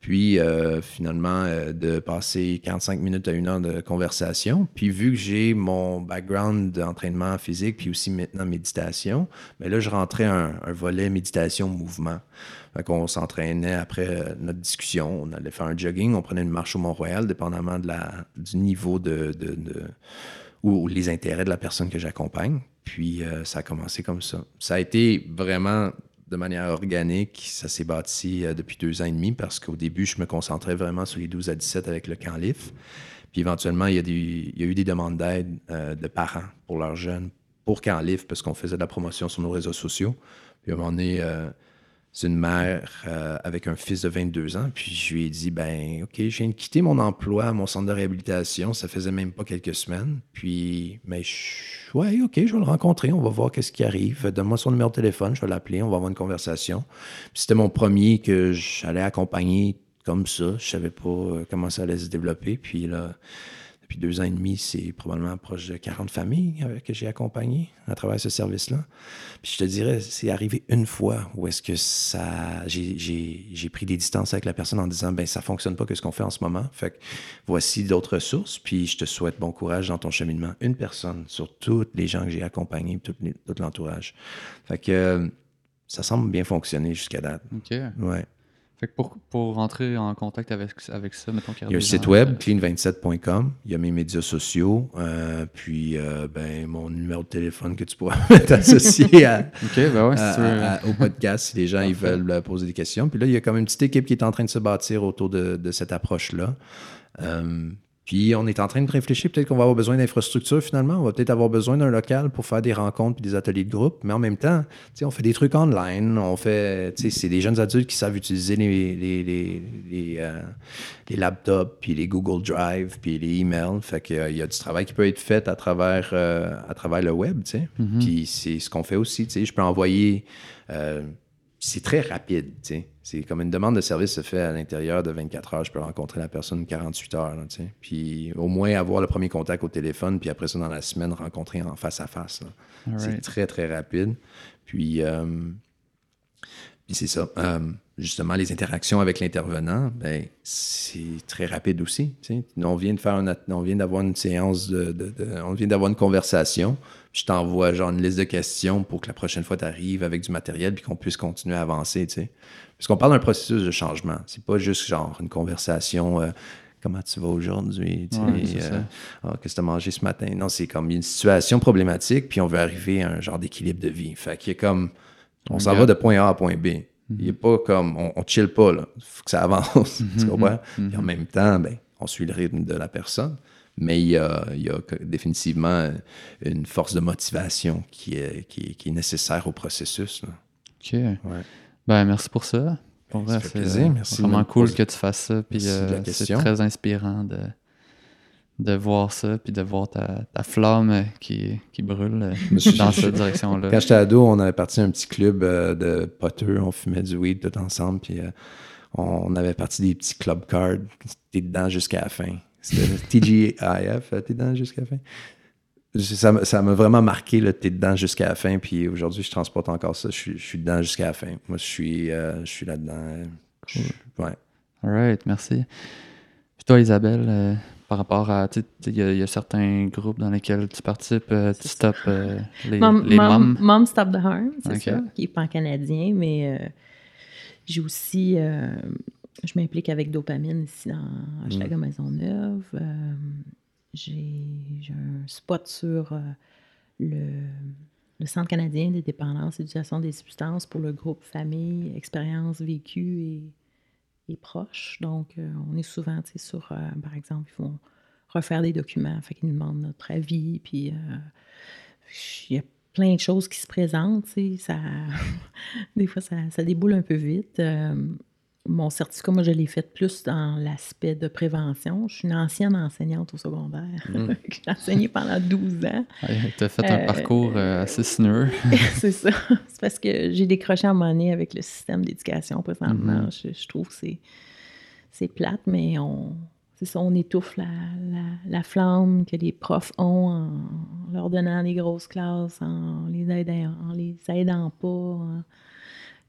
[SPEAKER 2] Puis euh, finalement, euh, de passer 45 minutes à une heure de conversation. Puis vu que j'ai mon background d'entraînement physique, puis aussi maintenant méditation, mais là, je rentrais un, un volet méditation-mouvement. Qu'on s'entraînait après euh, notre discussion. On allait faire un jogging, on prenait une marche au Mont-Royal, dépendamment de la, du niveau de, de- ou, les intérêts de la personne que j'accompagne. Puis ça a commencé comme ça. Ça a été vraiment de manière organique. Ça s'est bâti euh, depuis deux ans et demi parce qu'au début, je me concentrais vraiment sur les 12 à 17 avec le camp LIF. Puis éventuellement, il y a, eu des demandes d'aide euh, de parents pour leurs jeunes, pour camp LIF, parce qu'on faisait de la promotion sur nos réseaux sociaux. Puis à un moment donné, euh, c'est une mère euh, avec un fils de 22 ans. Puis je lui ai dit, ben, OK, je viens de quitter mon emploi à mon centre de réhabilitation. Ça faisait même pas quelques semaines. Puis, mais je, ouais, OK, je vais le rencontrer. On va voir qu'est-ce qui arrive. Donne-moi son numéro de téléphone. Je vais l'appeler. On va avoir une conversation. C'était mon premier que j'allais accompagner comme ça. Je savais pas euh, comment ça allait se développer. Puis là, depuis deux ans et demi, c'est probablement proche de 40 familles euh, que j'ai accompagnées à travers ce service-là. Puis je te dirais, c'est arrivé une fois où est-ce que ça, j'ai, j'ai- j'ai pris des distances avec la personne en disant, ben ça fonctionne pas que ce qu'on fait en ce moment. Fait que voici d'autres ressources, puis je te souhaite bon courage dans ton cheminement. Une personne sur toutes les gens que j'ai accompagnés, tout, tout l'entourage. Fait que euh, ça semble bien fonctionner jusqu'à date.
[SPEAKER 1] OK.
[SPEAKER 2] Ouais.
[SPEAKER 1] Fait que pour, pour rentrer en contact avec, avec ça, mettons qu'il
[SPEAKER 2] Il y a un site web,
[SPEAKER 1] euh,
[SPEAKER 2] clean27.com. Il y a mes médias sociaux. euh, puis, euh, ben, mon numéro de téléphone que tu pourras *laughs* mettre associé à,
[SPEAKER 1] OK, ben ouais, si
[SPEAKER 2] à-
[SPEAKER 1] tu veux.
[SPEAKER 2] à- à- au podcast si les gens ils veulent poser des questions. Puis là, il y a comme une petite équipe qui est en train de se bâtir autour de, de cette approche-là. Euh, puis on est en train de réfléchir, peut-être qu'on va avoir besoin d'infrastructures finalement. On va peut-être avoir besoin d'un local pour faire des rencontres puis des ateliers de groupe. Mais en même temps, on fait des trucs online. On fait, c'est des jeunes adultes qui savent utiliser les, les, les, les, euh, les laptops, puis les Google Drive, puis les emails. Fait qu'il y a- il y a du travail qui peut être fait à travers, euh, à travers le web, tu sais.
[SPEAKER 1] Mhm.
[SPEAKER 2] Puis c'est ce qu'on fait aussi, tu sais. Je peux envoyer... euh, c'est très rapide, tu sais. C'est comme une demande de service se fait à l'intérieur de 24 heures. Je peux rencontrer la personne 48 heures, là. Puis au moins avoir le premier contact au téléphone, puis après ça, dans la semaine, rencontrer en face à face. C'est très, très rapide. Puis, euh, puis c'est ça. Euh, justement, les interactions avec l'intervenant, ben, c'est très rapide aussi. On vient de faire on vient d'avoir une séance de, de- de- on vient d'avoir une conversation. Je t'envoie genre une liste de questions pour que la prochaine fois tu arrives avec du matériel puis qu'on puisse continuer à avancer. Parce qu'on parle d'un processus de changement. C'est pas juste genre une conversation. euh, Comment tu vas aujourd'hui?
[SPEAKER 1] Ouais,
[SPEAKER 2] euh, ah, qu'est-ce que tu as mangé ce matin? Non, c'est comme une situation problématique, puis on veut arriver à un genre d'équilibre de vie. Fait qu'il y a comme. On s'en va de point A à point B. Il n'y a pas comme. On, on chill pas, là. faut que ça avance. *laughs* tu comprends? Puis en même temps, ben, on suit le rythme de la personne. Mais il y a, il y a que- définitivement une force de motivation qui est, qui est, qui est nécessaire au processus. là.
[SPEAKER 1] OK. Ben, merci pour ça. Pour vrai, c'est euh, vraiment
[SPEAKER 2] me
[SPEAKER 1] cool que tu fasses ça. Puis euh, c'est très inspirant de, de voir ça, puis de voir ta, ta flamme qui, qui brûle euh, dans cette direction-là.
[SPEAKER 2] Quand j'étais ado, on avait parti un petit club euh, de poteux, on fumait du weed tout ensemble, puis euh, on avait parti des petits club cards. T'es dedans jusqu'à la fin. C'était *laughs* TGIF, t'es dedans jusqu'à la fin? Ça m'a vraiment marqué, le t'es dedans jusqu'à la fin, puis aujourd'hui, je transporte encore ça. Je suis, je suis dedans jusqu'à la fin. Moi, je suis, je suis là-dedans.
[SPEAKER 1] Ouais. All right, merci. Puis toi, Isabelle, par rapport à, il y, a certains groupes dans lesquels tu participes, euh, tu stops euh, les,
[SPEAKER 3] mom, les mom, mom, Stop the Harm, c'est ça, qui est pan-canadien, mais euh, j'ai aussi, je m'implique avec Dopamine ici dans Hochelaga mm. Maisonneuve. J'ai un spot sur le, le Centre canadien des dépendances et d'utilisation des substances pour le groupe Famille, Expérience vécue et proches. Donc, euh, on est souvent, sur, euh, par exemple, ils vont refaire des documents, fait qu'ils nous demandent notre avis, puis euh, il y a plein de choses qui se présentent, ça, *laughs* des fois, ça, ça, déboule un peu vite mon certificat, moi, je l'ai fait plus dans l'aspect de prévention. Je suis une ancienne enseignante au secondaire. *laughs* Mm. J'ai enseigné pendant 12 ans.
[SPEAKER 1] tu as fait un parcours assez sinueux. *laughs*
[SPEAKER 3] c'est ça. C'est parce que j'ai décroché en monnaie avec le système d'éducation présentement. Mm-hmm. je, trouve que c'est plate, mais on, ça, on étouffe la, la, flamme que les profs ont en leur donnant des grosses classes, en les aidant, en les aidant pas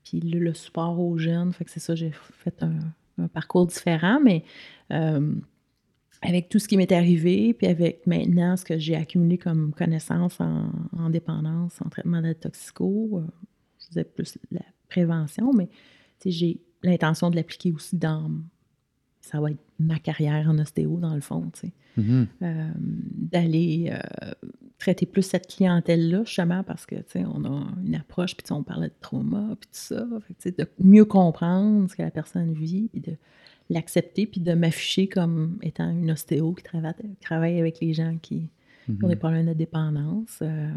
[SPEAKER 3] puis le, support aux jeunes. Fait que c'est ça, j'ai fait un, parcours différent, mais euh, avec tout ce qui m'est arrivé, puis avec maintenant ce que j'ai accumulé comme connaissances en, dépendance, en traitement de toxico, euh, je faisais plus la prévention, mais j'ai l'intention de l'appliquer aussi dans ça va être ma carrière en ostéo, dans le fond. Mm-hmm. Euh, d'aller euh, traiter plus cette clientèle-là, justement, parce que, tu sais, on a une approche, puis on parlait de trauma, puis tout ça. Fait de mieux comprendre ce que la personne vit, puis de l'accepter, puis de m'afficher comme étant une ostéo qui travaille, travaille avec les gens qui, ont des mm-hmm. problèmes de dépendance. Euh,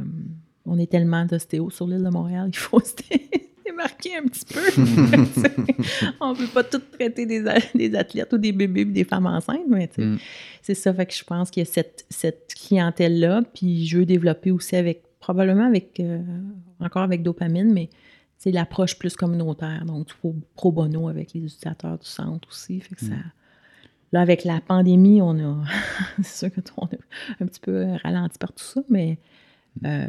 [SPEAKER 3] on est tellement d'ostéo sur l'île de Montréal, il faut *laughs* *laughs* marqué un petit peu. *laughs* on ne peut pas tout traiter des, des, athlètes ou des bébés ou des femmes enceintes, mais mm. c'est ça. Fait que je pense qu'il y a cette, cette clientèle-là. Puis je veux développer aussi avec, probablement avec, euh, encore avec dopamine, mais c'est l'approche plus communautaire. Donc, pro, pro bono avec les utilisateurs du centre aussi. Fait que ça. Mm. Là, avec la pandémie, on a. *laughs* c'est sûr qu'on a un petit peu ralenti par tout ça, mais euh,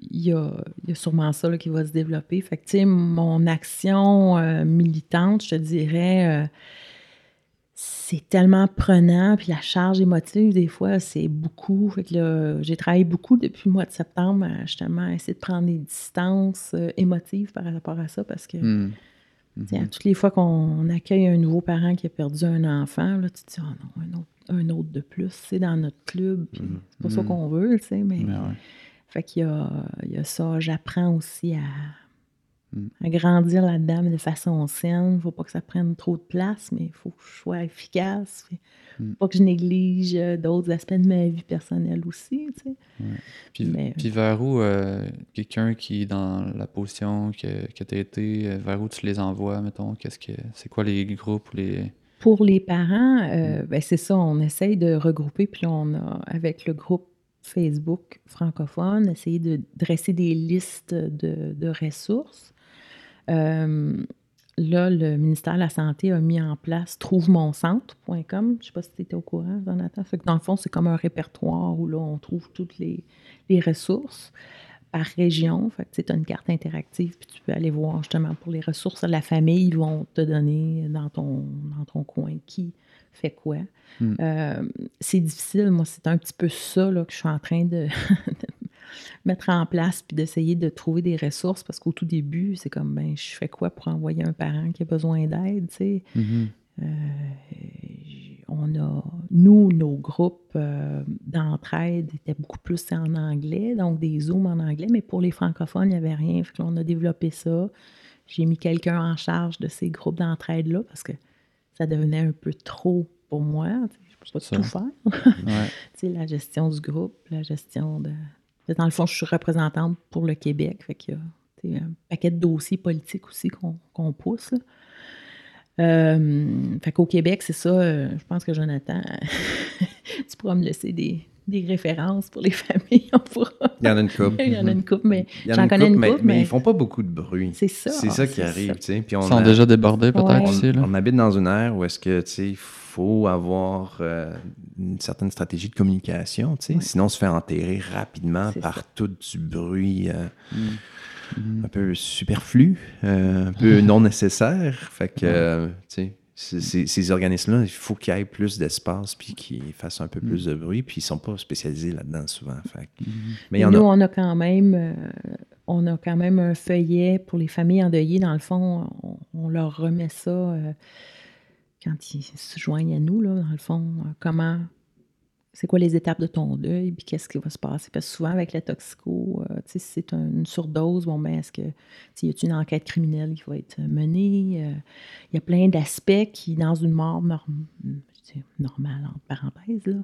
[SPEAKER 3] il y, a, sûrement ça qui va se développer. Fait que, mon action euh, militante, je te dirais, euh, c'est tellement prenant, puis la charge émotive, des fois, c'est beaucoup. Fait que j'ai travaillé beaucoup depuis le mois de septembre à justement essayer de prendre des distances émotives par rapport à ça, parce que mmh. toutes les fois qu'on accueille un nouveau parent qui a perdu un enfant, là, tu te dis, oh non, un autre, de plus, c'est dans notre club, mmh. c'est pas ça qu'on veut, tu sais, mais... Ben fait qu'il y a, il y a ça. J'apprends aussi à, mm. à grandir là-dedans, mais de façon saine. Il ne faut pas que ça prenne trop de place, mais il faut que je sois efficace. Mm. pas que je néglige euh, d'autres aspects de ma vie personnelle aussi. Tu sais.
[SPEAKER 1] puis, puis, vers où euh, quelqu'un qui est dans la position que, que tu as été, euh, vers où tu les envoies, mettons? Qu'est-ce que c'est quoi les groupes ou les.
[SPEAKER 3] Pour les parents, mm. ben c'est ça, on essaye de regrouper, puis on a, avec le groupe Facebook francophone, essayer de dresser des listes de, ressources. Euh, là, le ministère de la Santé a mis en place trouvemoncentre.com. Je ne sais pas si tu étais au courant, Jonathan. dans le fond, c'est comme un répertoire où là, on trouve toutes les, ressources par région. Fait tu as une carte interactive, puis tu peux aller voir justement pour les ressources de la famille, ils vont te donner dans ton, dans ton coin qui fait quoi. Hmm. Euh, c'est difficile, moi, c'est un petit peu ça là, que je suis en train de, mettre en place puis d'essayer de trouver des ressources parce qu'au tout début, c'est comme, ben, je fais quoi pour envoyer un parent qui a besoin d'aide, tu sais? Mm-hmm. Euh, on a, nous, nos groupes euh, d'entraide étaient beaucoup plus en anglais, donc des Zooms en anglais, mais pour les francophones, il n'y avait rien. Fait on a développé ça. J'ai mis quelqu'un en charge de ces groupes d'entraide-là parce que ça devenait un peu trop pour moi. Je ne peux pas tout faire. *laughs* la gestion du groupe, la gestion de. Dans le fond, je suis représentante pour le Québec. Fait qu'il y a un paquet de dossiers politiques aussi qu'on pousse. Euh, fait qu'au Québec, c'est ça. euh, je pense que Jonathan, *laughs* tu pourras me laisser des, des références pour les *laughs* familles. On pourra.
[SPEAKER 2] Il y en a une couple.
[SPEAKER 3] Il y en a une mais
[SPEAKER 2] y en a
[SPEAKER 3] j'en connais
[SPEAKER 2] mais, mais
[SPEAKER 3] mais
[SPEAKER 2] ils font pas beaucoup de bruit.
[SPEAKER 3] c'est ça.
[SPEAKER 2] C'est ça qui arrive,
[SPEAKER 3] ça.
[SPEAKER 2] tu sais. Puis on
[SPEAKER 1] Ils sont
[SPEAKER 2] a-
[SPEAKER 1] déjà débordés peut-être
[SPEAKER 3] Ouais.
[SPEAKER 1] aussi. Là.
[SPEAKER 2] On habite dans une ère où est-ce que, tu sais, il faut avoir euh, une certaine stratégie de communication, tu sais.
[SPEAKER 3] Ouais.
[SPEAKER 2] Sinon, on se fait enterrer rapidement par
[SPEAKER 3] ça.
[SPEAKER 2] tout du bruit euh,
[SPEAKER 1] Mhm.
[SPEAKER 2] un peu superflu, euh, un peu non nécessaire. Fait que,
[SPEAKER 1] Ouais.
[SPEAKER 2] euh, tu sais, ces organismes-là, il faut qu'il y ait plus d'espace puis qu'ils fassent un peu
[SPEAKER 1] Mm.
[SPEAKER 2] plus de bruit. Puis ils sont pas spécialisés là-dedans souvent. Fait
[SPEAKER 1] Mhm.
[SPEAKER 2] Mais il y en
[SPEAKER 3] nous,
[SPEAKER 2] a.
[SPEAKER 3] on a quand même, euh, on a quand même un feuillet pour les familles endeuillées. Dans le fond, on, on leur remet ça euh, quand ils se joignent à nous. Là, dans le fond, euh, comment, c'est quoi les étapes de ton deuil, puis qu'est-ce qui va se passer? Parce que souvent, avec la toxico, euh, si c'est un- une surdose, bon, ben, est-ce que, y a une enquête criminelle qui va être menée? Euh, Il y a plein d'aspects qui, dans une mort norm- normale, entre parenthèses, là,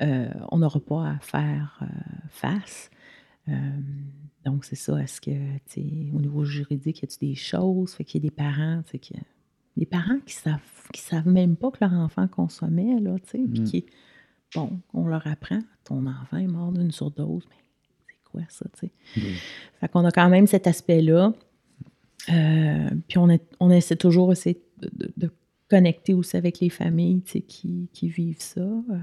[SPEAKER 3] euh, on n'aura pas à faire euh, face. Euh, donc, c'est ça. Est-ce que, tu sais, au niveau juridique, y a-t-il des choses? Fait qu'il y a des parents, tu sais, qui- des parents qui savent, qui savent même pas que leur enfant consommait, là, tu sais, puis
[SPEAKER 1] Mm.
[SPEAKER 3] qui, bon, on leur apprend, ton enfant est mort d'une surdose, mais c'est quoi ça, tu sais? Fait qu'on a quand même cet aspect-là. Euh, puis on, est- on essaie toujours essayer de, de- de connecter aussi avec les familles, tu sais, qui, qui vivent ça. Euh,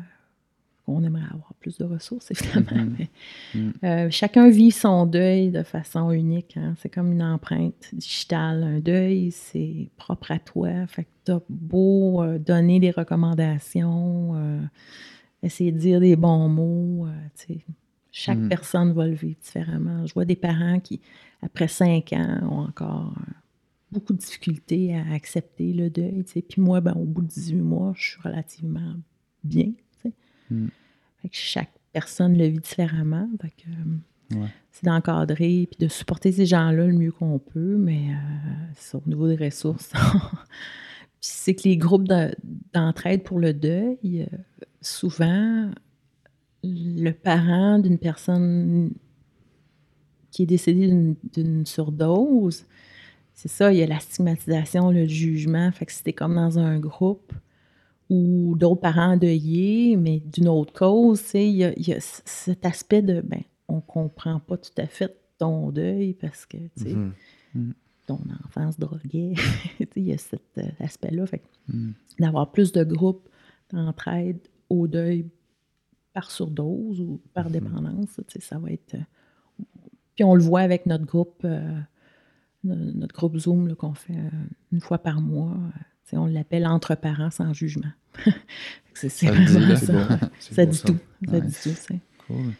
[SPEAKER 3] on aimerait avoir plus de ressources, *laughs* évidemment.
[SPEAKER 1] Mhm.
[SPEAKER 3] mais,
[SPEAKER 1] Mhm.
[SPEAKER 3] euh, chacun vit son deuil de façon unique. hein. C'est comme une empreinte digitale. Un deuil, c'est propre à toi. Fait que t'as beau donner des recommandations, essayer de dire des bons mots. euh, tu sais, chaque
[SPEAKER 1] Mhm.
[SPEAKER 3] personne va le vivre différemment. Je vois des parents qui, après cinq ans, ont encore euh, beaucoup de difficultés à accepter le deuil. tu sais. Puis moi, ben, au bout de 18 mois, je suis relativement bien. tu sais.
[SPEAKER 1] Mhm.
[SPEAKER 3] Fait que chaque personne le vit différemment. Fait que, euh,
[SPEAKER 1] Ouais.
[SPEAKER 3] C'est d'encadrer puis de supporter ces gens-là le mieux qu'on peut, mais euh, c'est au niveau des ressources. *laughs* puis c'est que les groupes de- d'entraide pour le deuil, euh, souvent, le parent d'une personne qui est décédée d'une- surdose, c'est ça, il y a la stigmatisation, le jugement. Fait que c'était comme dans un groupe ou d'autres parents endeuillés, mais d'une autre cause, tu sais, il y a, il y a c- cet aspect de, ben, on comprend pas tout à fait ton deuil parce que, tu sais,
[SPEAKER 2] Mhm.
[SPEAKER 3] ton enfant se droguait. *laughs* Tu sais, il y a cet euh, aspect-là. Fait
[SPEAKER 1] Mhm.
[SPEAKER 3] d'avoir plus de groupes d'entraide au deuil par surdose ou par
[SPEAKER 2] Mhm.
[SPEAKER 3] dépendance, tu sais, ça va être... euh, Puis on le voit avec notre groupe, euh, no- notre groupe Zoom qu'on fait euh, une fois par mois. tu sais, on l'appelle Entre parents sans jugement. *laughs* C'est
[SPEAKER 1] Ça dit,
[SPEAKER 3] ça. Ça dit tout. Ça dit tout.
[SPEAKER 1] Cool.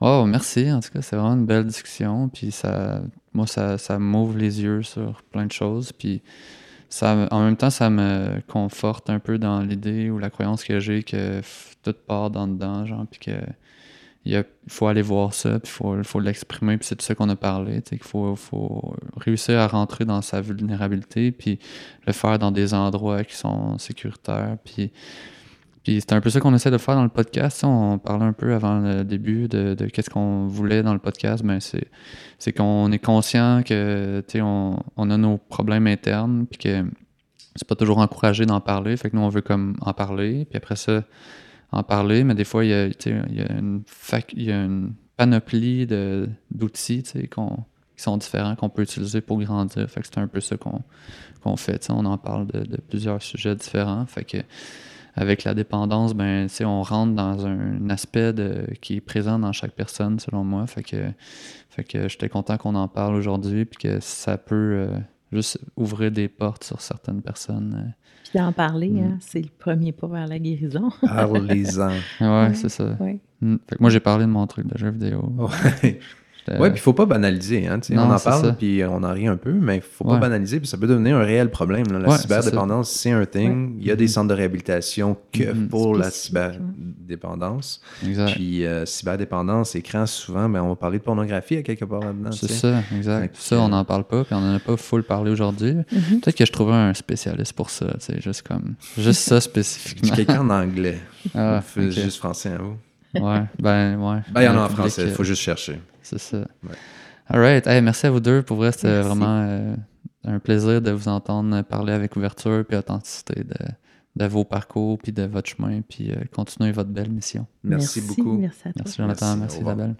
[SPEAKER 1] Wow, merci. En tout cas, c'est vraiment une belle discussion. Puis ça, moi, ça, ça m'ouvre les yeux sur plein de choses. Puis ça, en même temps, ça me conforte un peu dans l'idée ou la croyance que j'ai que tout part dans dedans, genre, puis que il faut aller voir ça, puis il faut, faut l'exprimer, puis c'est de ça qu'on a parlé, qu'il faut, faut réussir à rentrer dans sa vulnérabilité, puis le faire dans des endroits qui sont sécuritaires, puis puis c'est un peu ça qu'on essaie de faire dans le podcast. On parlait un peu avant le début de, qu'est-ce qu'on voulait dans le podcast. Ben c'est, c'est qu'on est conscient que on, on a nos problèmes internes, puis que c'est pas toujours encouragé d'en parler. Fait que nous, on veut comme en parler, puis après ça, en parler. Mais des fois, il y a, une, fac- il y a une panoplie de, d'outils qu'on, qui sont différents qu'on peut utiliser pour grandir. Fait que c'est un peu ça qu'on, qu'on fait. On en parle de, de plusieurs sujets différents. Fait que avec la dépendance, ben, tu sais, on rentre dans un aspect de, qui est présent dans chaque personne, selon moi. Fait que, fait que j'étais content qu'on en parle aujourd'hui, puis que ça peut euh, juste ouvrir des portes sur certaines personnes.
[SPEAKER 3] Puis d'en parler,
[SPEAKER 1] Mm.
[SPEAKER 3] hein, c'est le premier pas vers la guérison. *laughs*
[SPEAKER 2] Parlez-en.
[SPEAKER 1] euh. Ouais,
[SPEAKER 3] Ouais.
[SPEAKER 1] c'est ça.
[SPEAKER 3] ouais.
[SPEAKER 1] Mm. Fait que moi, j'ai parlé de mon truc de jeu vidéo.
[SPEAKER 2] Ouais.
[SPEAKER 1] J'étais-
[SPEAKER 2] Ouais, puis il faut pas banaliser. Hein,
[SPEAKER 1] Non,
[SPEAKER 2] on en
[SPEAKER 1] c'est
[SPEAKER 2] parle, puis on en rit un peu, mais il faut pas
[SPEAKER 1] Ouais.
[SPEAKER 2] banaliser, puis ça peut devenir un réel problème. là. La
[SPEAKER 1] Ouais, c'est
[SPEAKER 2] cyberdépendance, c'est un thing. Il y a des centres de réhabilitation que
[SPEAKER 1] Mhm.
[SPEAKER 2] pour la cyberdépendance.
[SPEAKER 1] exact.
[SPEAKER 2] Puis euh, cyberdépendance, écran, souvent, ben, on va parler de pornographie à quelque part là-dedans.
[SPEAKER 1] C'est ça, exact. Ça, on
[SPEAKER 2] euh,
[SPEAKER 1] n'en parle pas, puis on n'en a pas full parlé aujourd'hui.
[SPEAKER 3] Mhm.
[SPEAKER 1] Peut-être que je trouverais un spécialiste pour ça, sais, juste comme... Juste ça spécifiquement.
[SPEAKER 2] Quelqu'un en anglais.
[SPEAKER 1] Ah,
[SPEAKER 2] juste français à vous?
[SPEAKER 1] Ouais, ben, ouais.
[SPEAKER 2] Ben, il y en a en français, il
[SPEAKER 1] euh,
[SPEAKER 2] faut juste chercher.
[SPEAKER 1] C'est ça.
[SPEAKER 2] Ouais.
[SPEAKER 1] All right. Hey, merci à vous deux. Pour vrai, c'était vraiment euh, un plaisir de vous entendre parler avec ouverture et authenticité de, de vos parcours puis de votre chemin, puis euh, continuez votre belle mission.
[SPEAKER 2] Merci, beaucoup.
[SPEAKER 3] Merci à toi.
[SPEAKER 1] Merci Jonathan,
[SPEAKER 2] Merci,
[SPEAKER 1] merci. Isabelle.